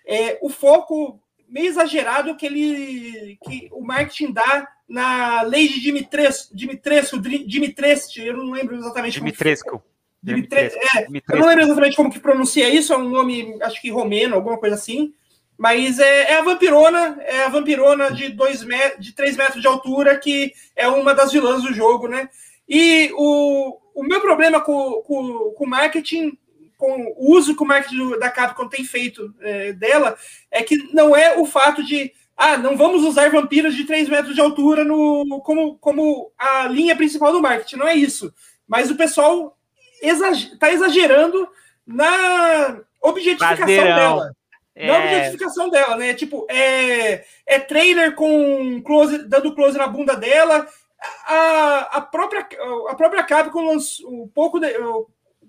é o foco meio exagerado que ele que o marketing dá na lei de Dimitrescu, Dimitrescu, Dimitrescu, eu não lembro exatamente Dimitrescu. Dimitrescu. É, Dimitrescu. Eu não lembro exatamente como que pronuncia isso, é um nome, acho que romeno, alguma coisa assim. Mas é, é a vampirona, é a vampirona de dois metros, de 3 metros de altura, que é uma das vilãs do jogo, né? E o, o meu problema com, com, com marketing com o uso que o marketing da Capcom tem feito é, dela é que não é o fato de ah, não vamos usar vampiros de 3 metros de altura no, como, como a linha principal do marketing, não é isso. Mas o pessoal está exagerando na objetificação dela. É... Na objetificação dela, né? Tipo, é, é trailer com close, dando close na bunda dela. A, a própria a própria Capcom lançou um pouco de,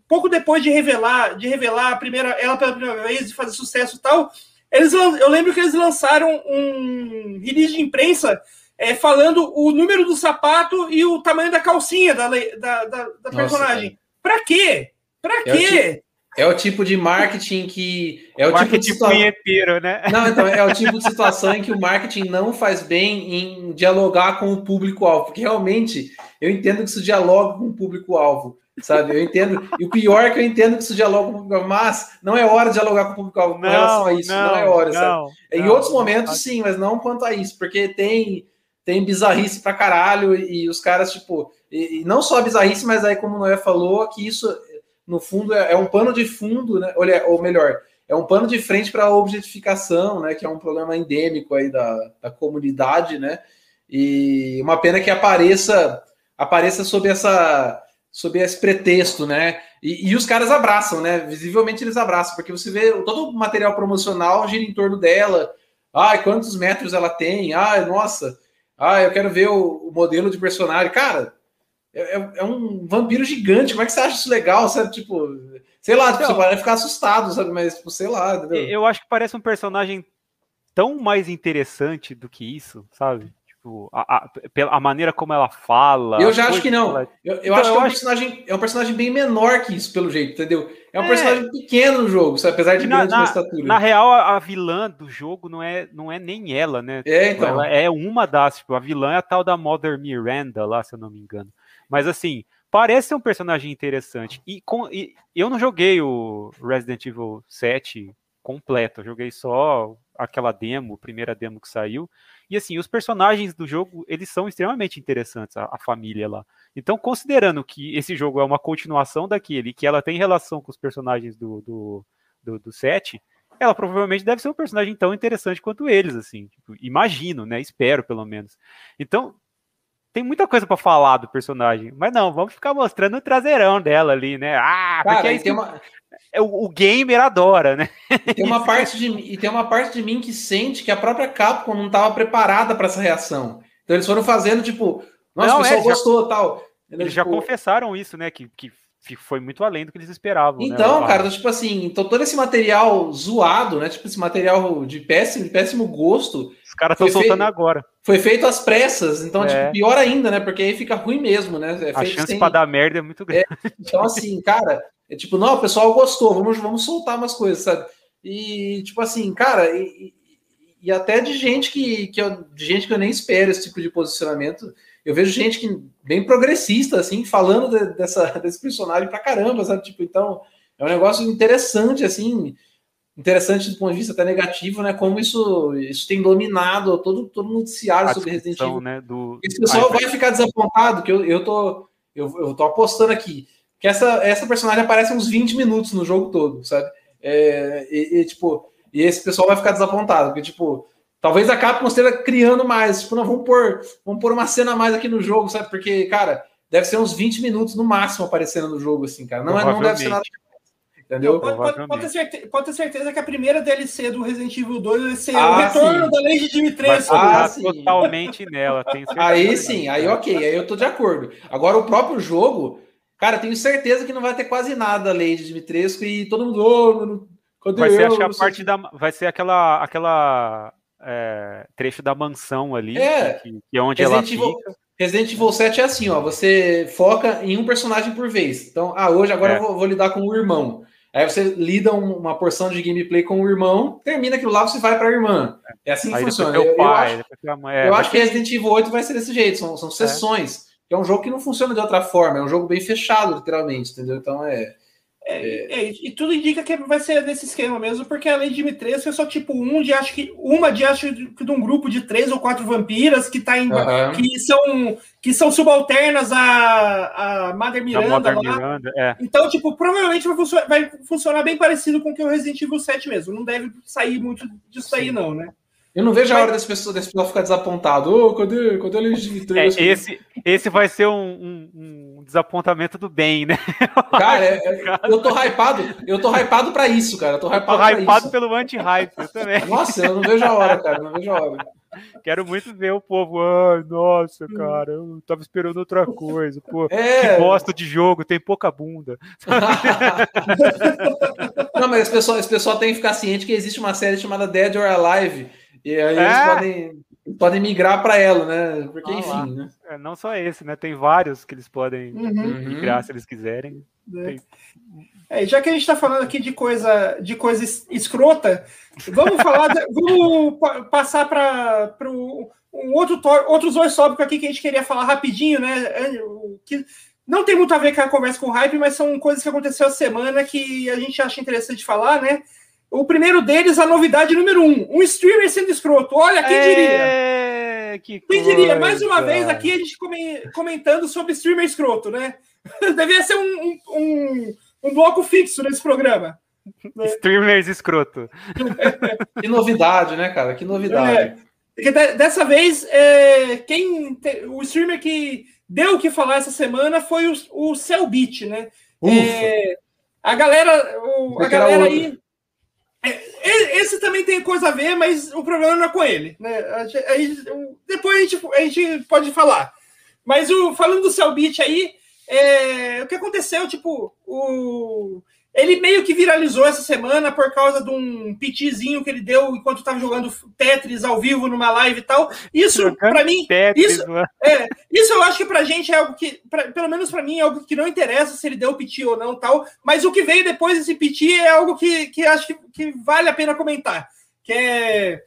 pouco depois de revelar, de revelar a primeira, ela pela primeira vez, de fazer sucesso e tal, eles, eu lembro que eles lançaram um release de imprensa é, falando o número do sapato e o tamanho da calcinha da, da, da, da personagem. Para quê? Para é quê? É o tipo de marketing que. É o marketing tipo de punheteiro, né? Não, então, é o tipo de situação em que o marketing não faz bem em dialogar com o público-alvo. Porque realmente eu entendo que isso dialoga com o público-alvo. sabe? Eu entendo. E o pior é que eu entendo que isso dialoga com o público, mas não é hora de dialogar com o público com relação a isso. Não, não é hora, não, sabe? Não, em outros momentos, sim, mas não quanto a isso, porque tem, tem bizarrice pra caralho e, e os caras, tipo, e, e, não só bizarrice, mas aí, como o Noé falou, que isso, no fundo, é, é um pano de fundo, né? Ou melhor, é um pano de frente para a objetificação, né? Que é um problema endêmico aí da, da comunidade, né? E uma pena que apareça apareça sob essa sob esse pretexto, né? E, e, os caras abraçam, né? Visivelmente eles abraçam, porque você vê todo o material promocional gira em torno dela. Ai, quantos metros ela tem? Ai, nossa. Ai, eu quero ver o, o modelo de personagem. Cara, é, é, é, um vampiro gigante. Como é que você acha isso legal? Sabe? Tipo, sei lá, tipo, você vai ficar assustado, sabe? Mas, tipo, sei lá. Entendeu? Eu acho que parece um personagem tão mais interessante do que isso, sabe? Tipo, a, a, a maneira como ela fala. Eu já acho que não. Ela... Eu, eu então, acho que é um, acho... Personagem, é um personagem bem menor que isso, pelo jeito, entendeu? É um é... personagem pequeno no jogo, sabe? apesar de na, grande na, estatura. Na real, a, a, vilã do jogo não é, não é nem ela, né? É, então. Ela é uma das. Tipo, a vilã é a tal da Mother Miranda lá, se eu não me engano. Mas assim, parece ser um personagem interessante. E, com, e eu não joguei o Resident Evil 7 completo, eu joguei só aquela demo, a primeira demo que saiu. E assim, os personagens do jogo, eles são extremamente interessantes, a, a, família lá. Então, considerando que esse jogo é uma continuação daquele, que ela tem relação com os personagens do, do, do, do set, ela provavelmente deve ser um personagem tão interessante quanto eles, assim. Tipo, imagino, né? Espero, pelo menos. Então, tem muita coisa para falar do personagem. Mas não, vamos ficar mostrando o traseirão dela ali, né? Ah, Cara, porque é isso uma... é, o, o gamer adora, né? E tem uma parte de e tem uma parte de mim que sente que a própria Capcom não estava preparada para essa reação. Então eles foram fazendo tipo, nossa, não, o pessoal é, gostou, já, tal. Eles tipo... já confessaram isso, né, que, que foi muito além do que eles esperavam. Né, então, né? cara, tipo assim, então todo esse material zoado, né? Tipo, esse material de péssimo, de péssimo gosto. Os caras estão soltando feito, agora. Foi feito às pressas, então, é. tipo, pior ainda, né? Porque aí fica ruim mesmo, né? É A chance sem... para dar merda é muito grande. É, então, assim, cara, é tipo, não, o pessoal gostou, vamos, vamos soltar umas coisas, sabe? E, tipo assim, cara, e, e até de gente que, que eu, de gente que eu nem espero esse tipo de posicionamento eu vejo gente que bem progressista, assim, falando de, dessa, desse personagem pra caramba, sabe? Tipo, então, é um negócio interessante, assim, interessante do ponto de vista até negativo, né? Como isso, isso tem dominado todo, todo o noticiário sobre Resident Evil. Né, do... Esse pessoal vai ficar desapontado, que eu, eu, tô, eu, eu tô apostando aqui, que essa, essa personagem aparece uns 20 minutos no jogo todo, sabe? É, e, e, tipo, e esse pessoal vai ficar desapontado, porque, tipo, Talvez a Capcom esteja criando mais. Tipo, não, vamos pôr, vamos pôr uma cena a mais aqui no jogo, sabe? Porque, cara, deve ser uns 20 minutos no máximo aparecendo no jogo, assim, cara. Não, é, não deve ser nada. Entendeu? Pode, pode, pode, ter certeza, pode, ter certeza, que a primeira DLC do Resident Evil 2 vai ser ah, o retorno sim. da de Dimitrescu. Ah, totalmente nela. aí sim, aí ok, aí eu tô de acordo. Agora, o próprio jogo, cara, tenho certeza que não vai ter quase nada de Dimitrescu e todo mundo. Oh, vai ser, acho que a parte da. Vai ser aquela, aquela é, trecho da mansão ali, é, que, que é onde Resident ela Evil, fica. Resident Evil 7 é assim, ó, você foca em um personagem por vez. Então, ah, hoje agora é. eu vou, vou, lidar com o irmão. Aí você lida uma porção de gameplay com o irmão, termina aquilo lá, você vai para a irmã. É assim que funciona. Eu, pai, eu, acho, mãe, é, eu acho que Resident Evil 8 vai ser desse jeito, são, são é. sessões. É. é um jogo que não funciona de outra forma, é um jogo bem fechado, literalmente, entendeu? Então é. É, é, e tudo indica que vai ser nesse esquema mesmo, porque além de Dimitrescu é só tipo um de acho que uma de acho que de um grupo de três ou quatro vampiras que tá em, uhum. que são que são subalternas a, a Mother Miranda, lá. Miranda é. Então, tipo, provavelmente vai funcionar, vai funcionar bem parecido com o que o Resident Evil 7 mesmo. Não deve sair muito disso Sim. aí, não, né? Eu não vejo a hora desse pessoal, desse pessoal ficar desapontado. Ô, oh, cadê, cadê a legitimação? É, esse, esse vai ser um, um, um, desapontamento do bem, né? Cara, é, é, eu tô hypado, eu tô hypado pra isso, cara. Eu tô hypado, eu tô hypado pelo anti-hype, eu também. Nossa, eu não vejo a hora, cara. Não vejo a hora. Quero muito ver o povo. Ai, nossa, cara, eu tava esperando outra coisa. Pô, é... que bosta de jogo, tem pouca bunda. não, mas esse pessoal, esse pessoal tem que ficar ciente que existe uma série chamada Dead or Alive e aí é? eles podem, podem migrar para ela, né? Porque, ah, enfim, né? É, não só esse, né? Tem vários que eles podem uhum. migrar se eles quiserem. É. É, já que a gente está falando aqui de coisa de coisa escrota, vamos falar, de, vamos passar para um outro outros dois tópicos aqui que a gente queria falar rapidinho, né? Que, não tem muito a ver com a conversa com o hype, mas são coisas que aconteceu a semana que a gente acha interessante falar, né? O primeiro deles, a novidade número um: um streamer sendo escroto. Olha, quem diria? É, que quem diria? Mais uma vez aqui a gente comentando sobre streamer escroto, né? Devia ser um, um, um, um bloco fixo nesse programa. Né? Streamers escroto. que novidade, né, cara? Que novidade. É, dessa vez, é, quem o streamer que deu o que falar essa semana foi o, o Cellbit, né? É, a galera, o, a galera aí. É, esse também tem coisa a ver, mas o problema não é com ele. Né? Depois a gente, a gente pode falar. Mas o, falando do Cellbit aí, é, o que aconteceu, tipo, o, ele meio que viralizou essa semana por causa de um pitizinho que ele deu enquanto estava jogando Tetris ao vivo numa live e tal. Isso, para mim, Tetris, isso, é, isso eu acho que pra gente é algo que, pra, pelo menos para mim, é algo que não interessa se ele deu piti ou não tal. Mas o que veio depois desse piti é algo que, que acho que, que vale a pena comentar. Que é.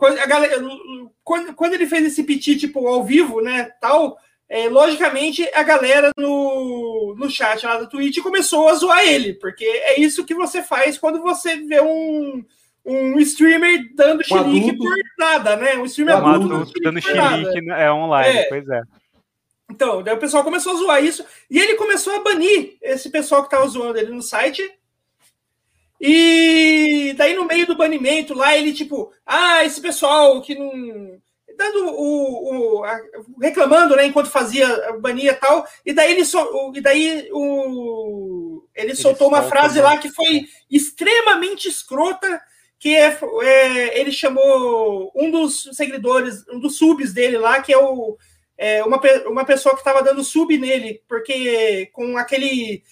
A galera, quando, quando ele fez esse piti, tipo, ao vivo, né, tal, é, logicamente, a galera no, no chat lá do Twitch começou a zoar ele, porque é isso que você faz quando você vê um, um streamer dando xerique por nada, né? Um streamer um adulto, adulto dando xerique é online, é. pois é. Então, daí o pessoal começou a zoar isso, e ele começou a banir esse pessoal que tava zoando ele no site. E daí, no meio do banimento, lá ele, tipo, ah, esse pessoal que não dando o, o a, reclamando, né, enquanto fazia bania e tal, e daí ele so, e daí o ele, ele soltou uma frase lá que foi extremamente escrota, que é, é, ele chamou um dos seguidores, um dos subs dele lá, que é o é, uma, uma pessoa que estava dando sub nele, porque com aquele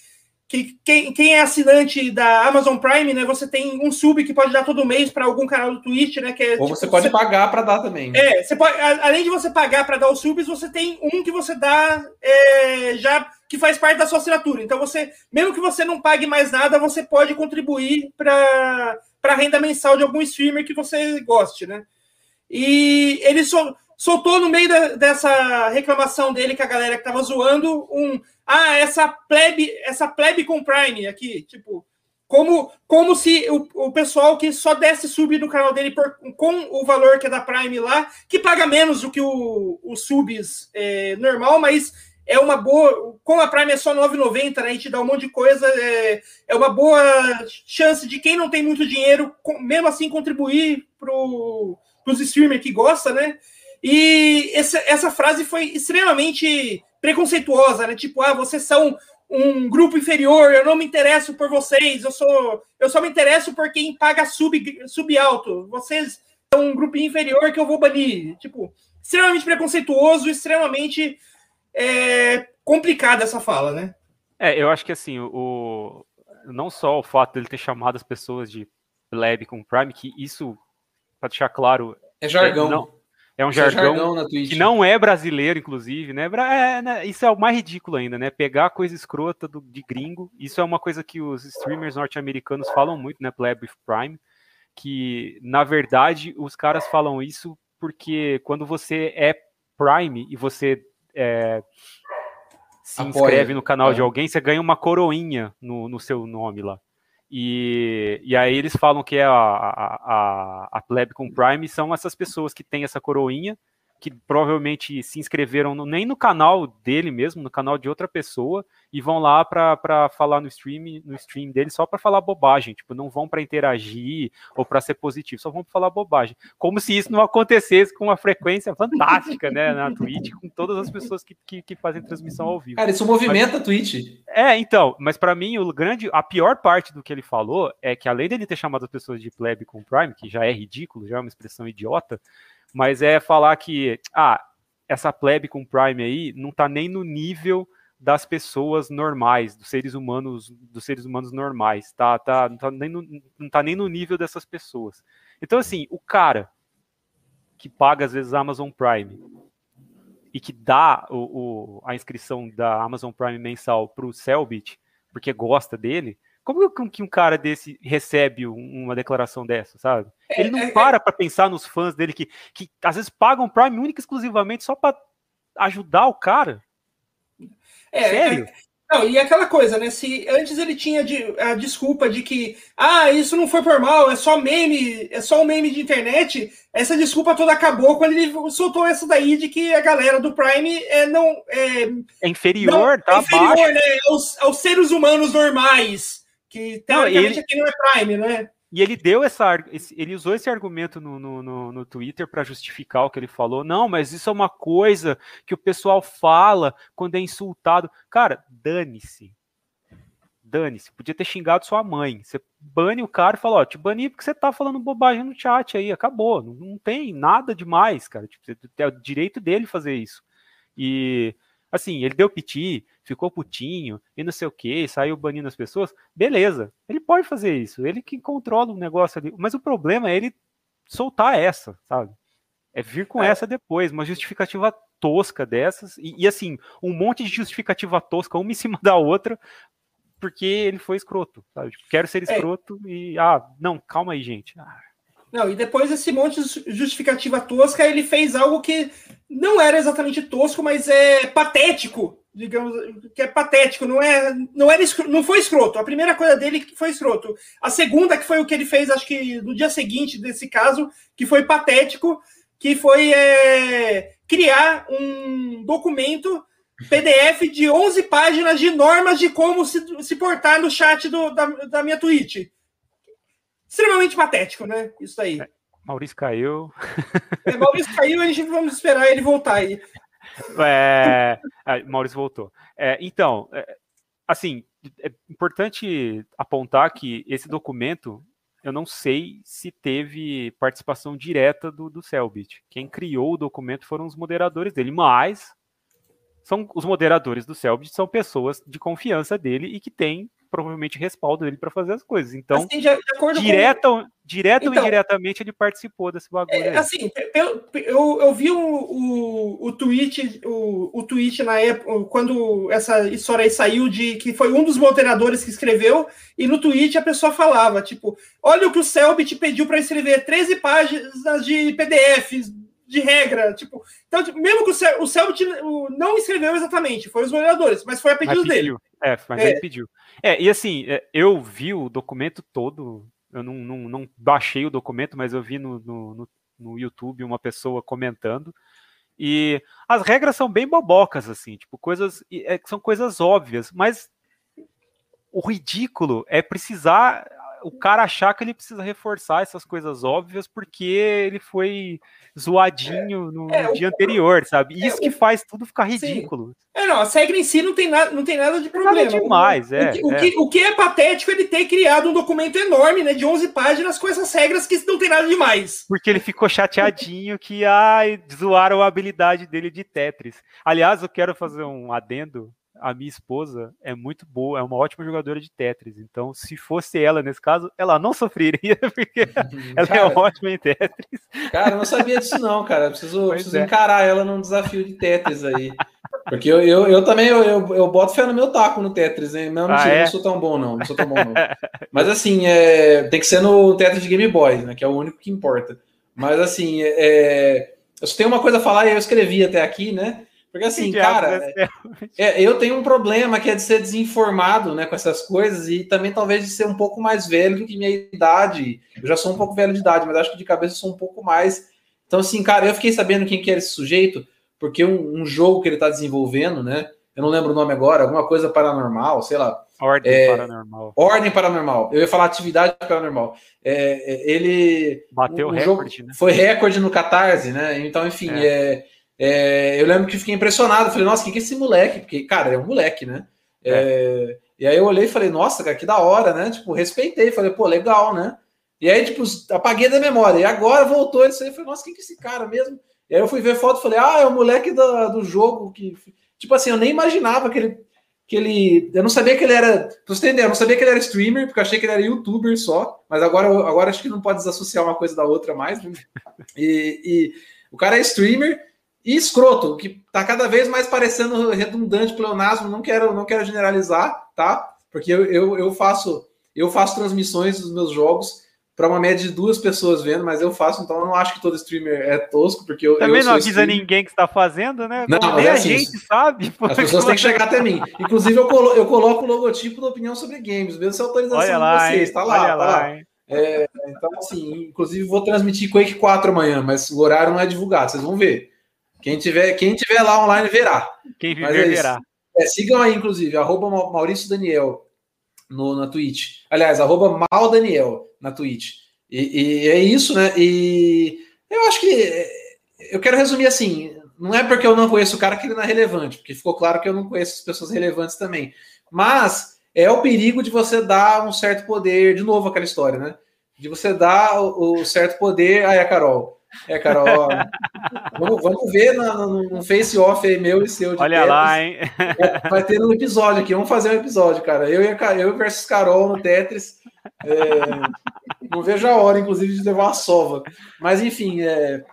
que quem, quem, é assinante da Amazon Prime, né, você tem um sub que pode dar todo mês para algum canal do Twitch, né? Que é, Ou tipo, você pode você, pagar para dar também. É, você pode, além de você pagar para dar os subs, você tem um que você dá é, já que faz parte da sua assinatura. Então você, mesmo que você não pague mais nada, você pode contribuir para para renda mensal de algum streamer que você goste, né? E ele sol, soltou no meio da, dessa reclamação dele que a galera que tava zoando um ah, essa plebe, essa plebe com Prime aqui, tipo, como, como se o, o pessoal que só desse sub no canal dele por, com o valor que é da Prime lá, que paga menos do que o, o subs é, normal, mas é uma boa. Como a Prime é só 9,90, né? A gente dá um monte de coisa, é, é uma boa chance de quem não tem muito dinheiro, mesmo assim, contribuir para os streamers que gosta, né? E essa, essa frase foi extremamente preconceituosa, né? Tipo, ah, vocês são um grupo inferior, eu não me interesso por vocês, eu sou eu só me interesso por quem paga sub, sub alto. Vocês são um grupo inferior que eu vou banir. Tipo, extremamente preconceituoso, extremamente é, complicada essa fala, né? É, eu acho que assim, o não só o fato dele ter chamado as pessoas de plebe com Prime, que isso, para deixar claro, é jargão. É, não, é um jargão, jargão que não é brasileiro, inclusive, né? É, né? Isso é o mais ridículo ainda, né? Pegar coisa escrota do, de gringo. Isso é uma coisa que os streamers norte-americanos falam muito, né? Pleb with Prime. Que, na verdade, os caras falam isso porque quando você é Prime e você é, se Apoia. inscreve no canal é. de alguém, você ganha uma coroinha no, no seu nome lá. E, e aí eles falam que é a, a, a, a plebe com Prime são essas pessoas que têm essa coroinha que provavelmente se inscreveram no, nem no canal dele mesmo, no canal de outra pessoa, e vão lá para falar no stream, no stream dele só para falar bobagem, tipo, não vão para interagir ou para ser positivo, só vão para falar bobagem. Como se isso não acontecesse com uma frequência fantástica, né, na Twitch, com todas as pessoas que, que, que fazem transmissão ao vivo. Cara, isso movimenta mas, a Twitch. É, então, mas para mim o grande, a pior parte do que ele falou é que além dele ter chamado as pessoas de plebe com Prime, que já é ridículo, já é uma expressão idiota, mas é falar que, ah, essa plebe com Prime aí não tá nem no nível das pessoas normais, dos seres humanos, dos seres humanos normais, tá, tá, não, tá nem no, não tá nem no nível dessas pessoas. Então, assim, o cara que paga às vezes a Amazon Prime e que dá o, o a inscrição da Amazon Prime mensal para o Cellbit porque gosta dele, como que um cara desse recebe uma declaração dessa, sabe? É, Ele não é, é. para para pensar nos fãs dele que, que às vezes pagam Prime única e exclusivamente só para ajudar o cara. É, Sério? Não, e aquela coisa, né? Se antes ele tinha a desculpa de que ah, isso não foi por mal, é só meme, é só um meme de internet, essa desculpa toda acabou quando ele soltou essa daí de que a galera do Prime é não é, é inferior, não, tá é inferior, né? Aos, aos, seres humanos normais, que teoricamente não, ele... aqui não é Prime, né? E ele deu essa. Ele usou esse argumento no, no, no, no Twitter para justificar o que ele falou. Não, mas isso é uma coisa que o pessoal fala quando é insultado. Cara, dane-se. Dane-se. Podia ter xingado sua mãe. Você bane o cara e fala, ó, te bani porque você tá falando bobagem no chat aí. Acabou. Não, não tem nada demais, cara. Tipo, é o direito dele fazer isso. E assim, ele deu piti, ficou putinho e não sei o que, saiu banindo as pessoas, beleza, ele pode fazer isso, ele que controla o negócio ali, mas o problema é ele soltar essa, sabe? É vir com é. essa depois, uma justificativa tosca dessas, e, e, assim, um monte de justificativa tosca, uma em cima da outra, porque ele foi escroto, sabe? Tipo, quero ser é. escroto é. e, ah, não, calma aí, gente. Ah. Não, e depois desse monte de justificativa tosca, ele fez algo que não era exatamente tosco, mas é patético digamos, que é patético, não é, não era, não foi escroto. A primeira coisa dele que foi escroto. A segunda que foi o que ele fez, acho que no dia seguinte desse caso, que foi patético, que foi é, criar um documento PDF de 11 páginas de normas de como se, se portar no chat do, da, da minha Twitch. Extremamente patético, né? Isso aí. É, Maurício caiu. É, Maurício caiu, a gente vamos esperar ele voltar aí. É, é, Maurício voltou. É, então, é, assim, é importante apontar que esse documento, eu não sei se teve participação direta do, do Selbit. Quem criou o documento foram os moderadores dele, mas são os moderadores do Selbit são pessoas de confiança dele e que têm provavelmente respaldo dele para fazer as coisas. Então, assim, direto, com... direto então, ou indiretamente, ele participou desse bagulho. É, assim, eu, eu, eu vi o, o, o tweet, o, o tweet na época, quando essa história aí saiu, de que foi um dos moderadores que escreveu, e no tweet a pessoa falava, tipo, olha o que o Selbit pediu para escrever 13 páginas de PDFs de regra, tipo, então, tipo, mesmo que o, Cel o Selbit não escreveu exatamente, foi os moderadores, mas foi a pedido dele. É, mas é. ele pediu. É, e assim, é, eu vi o documento todo, eu não, não, não baixei o documento, mas eu vi no, no, no, YouTube uma pessoa comentando. E as regras são bem bobocas, assim, tipo, coisas. É, são coisas óbvias, mas o ridículo é precisar o cara achar que ele precisa reforçar essas coisas óbvias porque ele foi zoadinho no, é, dia o, anterior, sabe? É, Isso que faz tudo ficar ridículo. Sim. É, não, a regra em si não tem nada, não tem nada de problema. Nada demais, é, o, o, é. Que, o que é patético é ele ter criado um documento enorme, né, de 11 páginas com essas regras que não tem nada demais. Porque ele ficou chateadinho que ai, zoaram a habilidade dele de Tetris. Aliás, eu quero fazer um adendo a minha esposa é muito boa, é uma ótima jogadora de Tetris. Então, se fosse ela nesse caso, ela não sofreria, porque ela cara, é ótima em Tetris. Cara, eu não sabia disso, não, cara. Eu preciso, preciso é. encarar ela num desafio de Tetris aí. Porque eu, eu, eu também eu, eu, eu, boto fé no meu taco no Tetris, hein? Não, ah, é? não sou tão bom, não. Não sou tão bom, não. Mas assim, é, tem que ser no Tetris de Game Boy, né? Que é o único que importa. Mas assim, é, eu só tenho uma coisa a falar e eu escrevi até aqui, né? Porque assim, cara, é, eu tenho um problema que é de ser desinformado né, com essas coisas e também talvez de ser um pouco mais velho do que minha idade. Eu já sou um pouco velho de idade, mas acho que de cabeça eu sou um pouco mais. Então, assim, cara, eu fiquei sabendo quem que era esse sujeito, porque um, um jogo que ele está desenvolvendo, né? Eu não lembro o nome agora, alguma coisa paranormal, sei lá. Ordem é, paranormal. Ordem paranormal. Eu ia falar atividade paranormal. É, é ele. Bateu o recorde, né? Foi recorde no Catarse, né? Então, enfim, é, é eu lembro que fiquei impressionado. Falei, nossa, quem que é esse moleque? Porque, cara, é um moleque, né? É. É, e aí eu olhei e falei, nossa, cara, que da hora, né? Tipo, respeitei. Falei, pô, legal, né? E aí, tipo, apaguei da memória. E agora voltou isso aí. Falei, nossa, quem que é esse cara mesmo? E aí eu fui ver foto e falei, ah, é o moleque do, do jogo que. Tipo assim, eu nem imaginava que ele. Que ele. Eu não sabia que ele era. Pra você entender, eu não sabia que ele era streamer, porque eu achei que ele era youtuber só. Mas agora, agora acho que não pode desassociar uma coisa da outra mais. Né? E, e o cara é streamer. E escroto, que tá cada vez mais parecendo redundante, pleonasmo, não quero, não quero generalizar, tá? Porque eu, eu, eu faço eu faço transmissões dos meus jogos para uma média de duas pessoas vendo, mas eu faço, então eu não acho que todo streamer é tosco, porque eu. Também eu não avisa streamer. ninguém que está fazendo, né? Não, nem é a assim, gente sabe. As pessoas têm que chegar até mim. Inclusive, eu, colo eu coloco o logotipo da opinião sobre games, mesmo se a autorização olha lá, de vocês. Tá lá, olha tá lá. lá. É, então, assim, inclusive vou transmitir Quake 4 amanhã, mas o horário não é divulgado, vocês vão ver. Quem tiver, quem tiver lá online verá. Quem viver é verá. É, sigam aí, inclusive, arroba Maurício Daniel no, na Twitch. Aliás, arroba Mal Daniel na Twitch. E, e, é isso, né? E eu acho que eu quero resumir assim: não é porque eu não conheço o cara que ele não é relevante, porque ficou claro que eu não conheço as pessoas relevantes também. Mas é o perigo de você dar um certo poder, de novo aquela história, né? De você dar o, o certo poder. Aí, a Carol. É, Carol. vamos, vamos ver no, no, face off aí, meu e seu. Olha Tetris. lá, hein? É, vai ter um episódio aqui. Vamos fazer um episódio, cara. Eu, e a, eu versus Carol no Tetris. É, não vejo a hora, inclusive, de levar uma sova. Mas, enfim, é,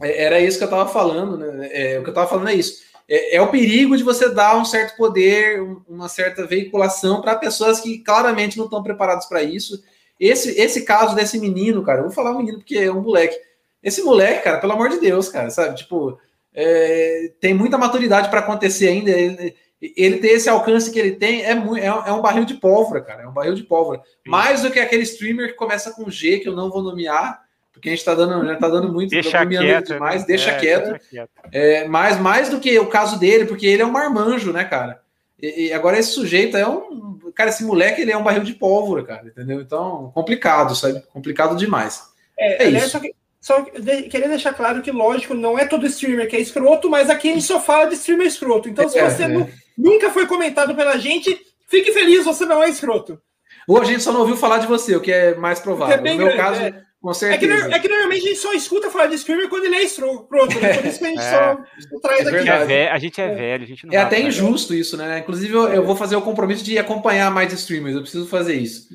era isso que eu estava falando, né? É, o que eu estava falando é isso. É, é, o perigo de você dar um certo poder, uma certa veiculação para pessoas que claramente não estão preparadas para isso. Esse, esse caso desse menino, cara, eu vou falar um menino porque é um moleque. Esse moleque, cara, pelo amor de Deus, cara, sabe? Tipo, é, tem muita maturidade para acontecer ainda. Ele, ele ter esse alcance que ele tem é, muito, é, é, um barril de pólvora, cara. É um barril de pólvora. Sim. Mais do que aquele streamer que começa com G, que eu não vou nomear, porque a gente tá dando, já tá dando muito, deixa quieto, demais, né? deixa, é, quieto. deixa quieto. É, mas mais do que o caso dele, porque ele é um marmanjo, né, cara? E, e, agora esse sujeito é um. Cara, esse moleque ele é um barril de pólvora, cara, entendeu? Então, complicado, sabe? Complicado demais. É, é isso. Só, que, só de, queria deixar claro que, lógico, não é todo streamer que é escroto, mas aqui a gente só fala de streamer escroto. Então, se você é. nunca foi comentado pela gente, fique feliz, você não é escroto. Ou a gente só não ouviu falar de você, o que é mais provável. É no meu grande, caso. É. Com é, que, é, que, normalmente a gente só escuta falar de streamer quando ele é escroto, né? Por isso que a gente é, só traz é aqui. É velho, a gente é, velho, a gente não É até injusto isso, né? Inclusive, eu, eu, vou fazer o compromisso de acompanhar mais streamers, eu preciso fazer isso.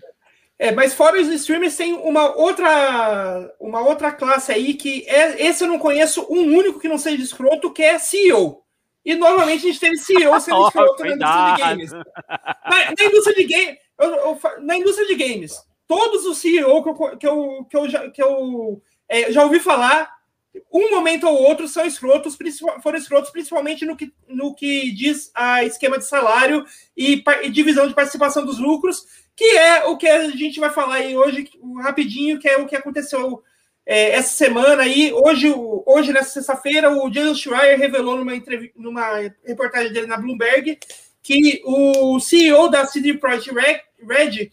É, mas fora os streamers, tem uma outra, uma outra classe aí que é, esse eu não conheço um único que não seja escroto, que é CEO. E normalmente a gente teve CEO sendo escroto na indústria de games. Na, na indústria de games, na indústria de games todos os CEO que eu, que eu, que eu, já, que eu é, já ouvi falar, um momento ou outro são escrotos, foram escrotos principalmente no que, no que diz a esquema de salário e, e, divisão de participação dos lucros, que é o que a gente vai falar aí hoje, rapidinho, que é o que aconteceu é, essa semana aí. Hoje, hoje nessa sexta-feira, o Jason Schreier revelou numa, numa reportagem dele na Bloomberg que o CEO da CD Projekt Red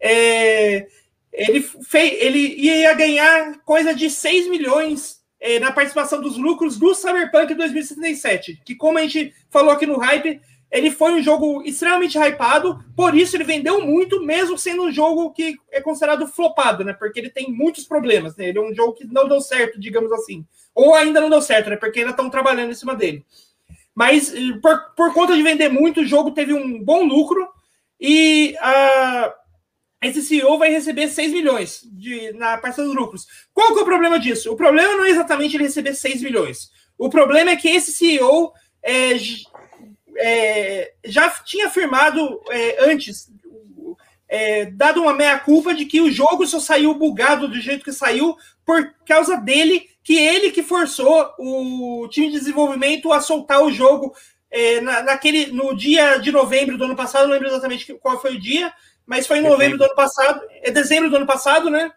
é, ele, fez, ele ia ganhar coisa de 6 milhões é, na participação dos lucros do Cyberpunk 2077, que como a gente falou aqui no Hype, ele foi um jogo extremamente hypado, por isso ele vendeu muito, mesmo sendo um jogo que é considerado flopado, né? Porque ele tem muitos problemas, né? Ele é um jogo que não deu certo, digamos assim. Ou ainda não deu certo, né? Porque ainda estão trabalhando em cima dele. Mas por, por conta de vender muito, o jogo teve um bom lucro e a. Uh, esse CEO vai receber 6 milhões de, na parcela dos lucros. Qual que é o problema disso? O problema não é exatamente ele receber 6 milhões. O problema é que esse CEO é, é, já tinha afirmado é, antes, é, dado uma meia-culpa de que o jogo só saiu bugado do jeito que saiu por causa dele, que ele que forçou o time de desenvolvimento a soltar o jogo é, na, naquele, no dia de novembro do ano passado, não lembro exatamente qual foi o dia, mas foi em novembro do ano passado, é dezembro do ano passado, né?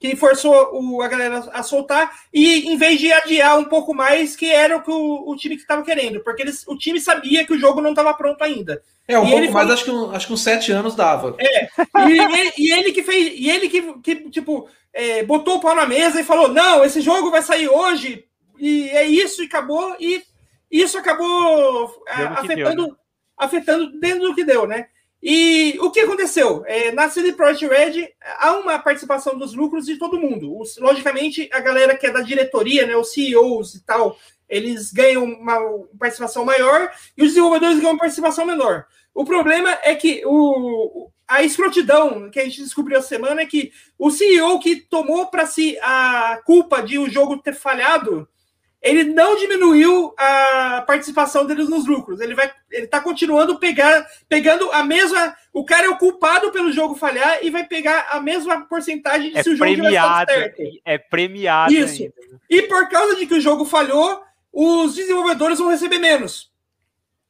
Que forçou o, a galera a soltar, e em vez de adiar um pouco mais, que era o que o, o time que estava querendo, porque eles, o time sabia que o jogo não estava pronto ainda. É, um e pouco mais, foi... acho, que um, acho que uns sete anos dava. É, e, e, ele que fez, e ele que, que tipo, é, botou o pau na mesa e falou: não, esse jogo vai sair hoje, e é isso, e acabou, e isso acabou afetando, deu, né? afetando dentro do que deu, né? E o que aconteceu? É, na CD Projekt Red há uma participação dos lucros de todo mundo. Os, logicamente, a galera que é da diretoria, né, os CEOs e tal, eles ganham uma participação maior e os desenvolvedores ganham uma participação menor. O problema é que o, a escrotidão que a gente descobriu essa semana é que o CEO que tomou para si a culpa de o jogo ter falhado ele não diminuiu a participação deles nos lucros. Ele vai, ele está continuando pegar, pegando a mesma. O cara é o culpado pelo jogo falhar e vai pegar a mesma porcentagem de é se o jogo premiado, certo. É premiado. Isso. Ainda. E por causa de que o jogo falhou, os desenvolvedores vão receber menos.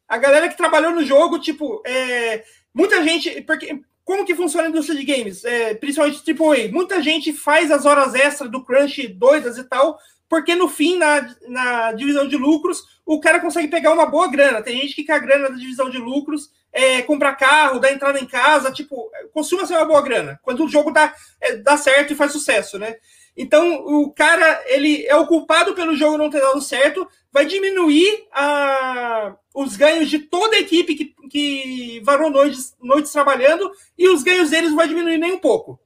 A galera que trabalhou no jogo, tipo, é, muita gente. Porque, como que funciona a indústria de games? É, principalmente AAA. Muita gente faz as horas extras do crunch doidas e tal porque no fim, na, na divisão de lucros, o cara consegue pegar uma boa grana. Tem gente que com a grana da divisão de lucros é, comprar carro, dar entrada em casa, tipo, costuma ser uma boa grana. Quando o jogo dá, é, dá certo e faz sucesso, né? Então, o cara, ele é culpado pelo jogo não ter dado certo, vai diminuir a, os ganhos de toda a equipe que, que varou noites, noites trabalhando, e os ganhos deles não vai diminuir nem um pouco.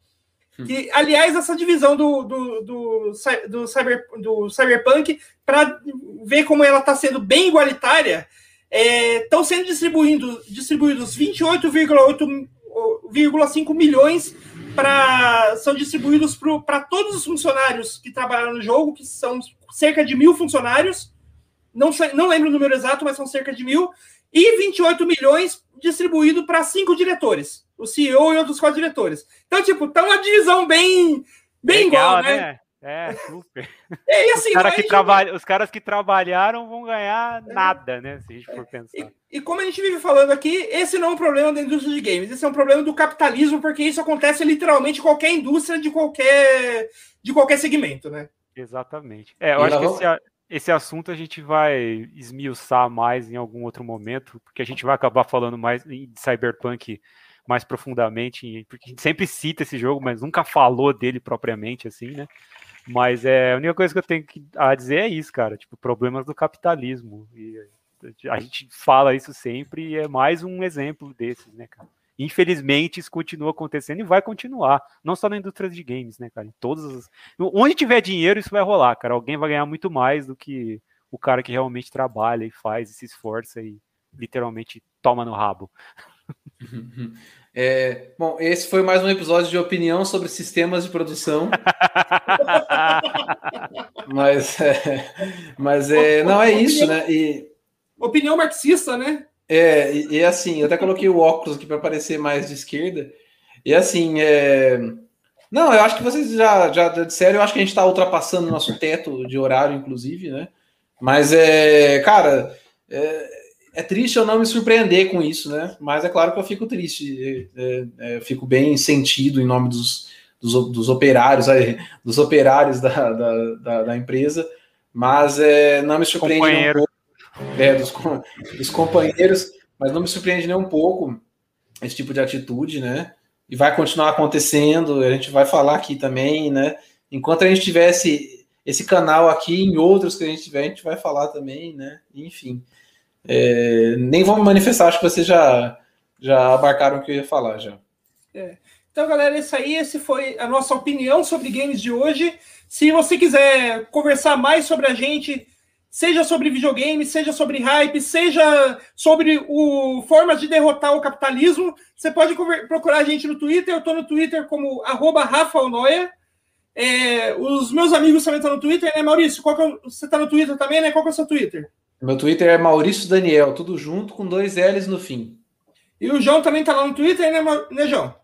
Que, aliás, essa divisão do, do, do, do, cyber, do Cyberpunk, para ver como ela está sendo bem igualitária, estão é, sendo distribuindo, distribuídos 28,8,5 milhões para são distribuídos para todos os funcionários que trabalharam no jogo, que são cerca de mil funcionários. Não, não lembro o número exato, mas são cerca de mil. E 28 milhões distribuído para cinco diretores o CEO e outros quatro diretores. Então, tipo, tá uma divisão bem, bem Legal, igual, né? né? É, super. É, e assim, os, cara que trabalha, os caras que trabalharam vão ganhar é. nada, né? Se a gente for pensar. E, e, como a gente vive falando aqui, esse não é um problema da indústria de games, esse é um problema do capitalismo, porque isso acontece literalmente em qualquer indústria de qualquer, de qualquer segmento, né? Exatamente. É, eu e acho que esse, esse assunto a gente vai esmiuçar mais em algum outro momento, porque a gente vai acabar falando mais de Cyberpunk mais profundamente, porque a gente sempre cita esse jogo, mas nunca falou dele propriamente, assim, né? Mas é, a única coisa que eu tenho que, a dizer é isso, cara, tipo, problemas do capitalismo. E a gente fala isso sempre e é mais um exemplo desses, né, cara? Infelizmente, isso continua acontecendo e vai continuar. Não só na indústria de games, né, cara? Em todas as... Onde tiver dinheiro, isso vai rolar, cara. Alguém vai ganhar muito mais do que o cara que realmente trabalha e faz e se esforça e literalmente toma no rabo. É, bom, esse foi mais um episódio de opinião sobre sistemas de produção. mas, é, mas é, não é isso, né? E, opinião marxista, né? É, e, e, assim, eu até coloquei o óculos aqui para parecer mais de esquerda. E assim, é, não, eu acho que vocês já, já disseram, eu acho que a gente está ultrapassando o nosso teto de horário, inclusive, né? Mas é, cara, é, é triste eu não me surpreender com isso, né? Mas é claro que eu fico triste, é, é, eu fico bem sentido em nome dos, dos, dos operários, dos operários da, da, da, da empresa, mas é, não me surpreende Companheiro. um pouco, é, dos, dos companheiros, mas não me surpreende nem um pouco esse tipo de atitude, né? E vai continuar acontecendo, a gente vai falar aqui também, né? Enquanto a gente tivesse esse canal aqui, em outros que a gente tiver, a gente vai falar também, né? Enfim. É, nem vou me manifestar, acho que vocês já, já abarcaram o que eu ia falar já. É. Então, galera, isso aí, esse foi a nossa opinião sobre games de hoje. Se você quiser conversar mais sobre a gente, seja sobre videogame, seja sobre hype, seja sobre o formas de derrotar o capitalismo, você pode procurar a gente no Twitter. Eu estou no Twitter como arroba É, os meus amigos também estão no Twitter, né, Maurício? É, você está no Twitter também, né? Qual é o seu Twitter? Meu Twitter é Maurício Daniel, tudo junto com dois L's no fim. E o João também tá lá no Twitter, né, né João?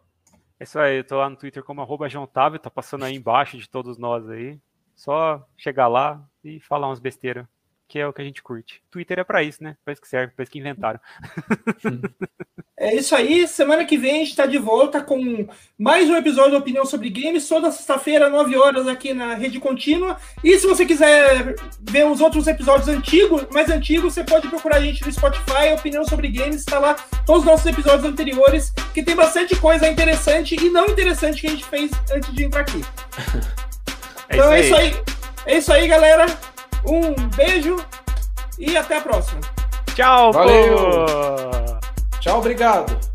É isso aí, eu tô lá no Twitter como arroba João Távio, tá passando aí embaixo de todos nós aí. Só chegar lá e falar umas besteiras que é o que a gente curte. Twitter é para isso, né? Para isso que serve, para isso que inventaram. É isso aí. Semana que vem a gente está de volta com mais um episódio de Opinião sobre Games, toda sexta-feira, 9 horas, aqui na Rede Contínua. E se você quiser ver os outros episódios antigos, mais antigos, você pode procurar a gente no Spotify, Opinião sobre Games, está lá todos os nossos episódios anteriores, que tem bastante coisa interessante e não interessante que a gente fez antes de entrar aqui. É então é isso aí. É isso aí, galera. Um beijo e até a próxima. Tchau, Valeu. Pô. Tchau, obrigado.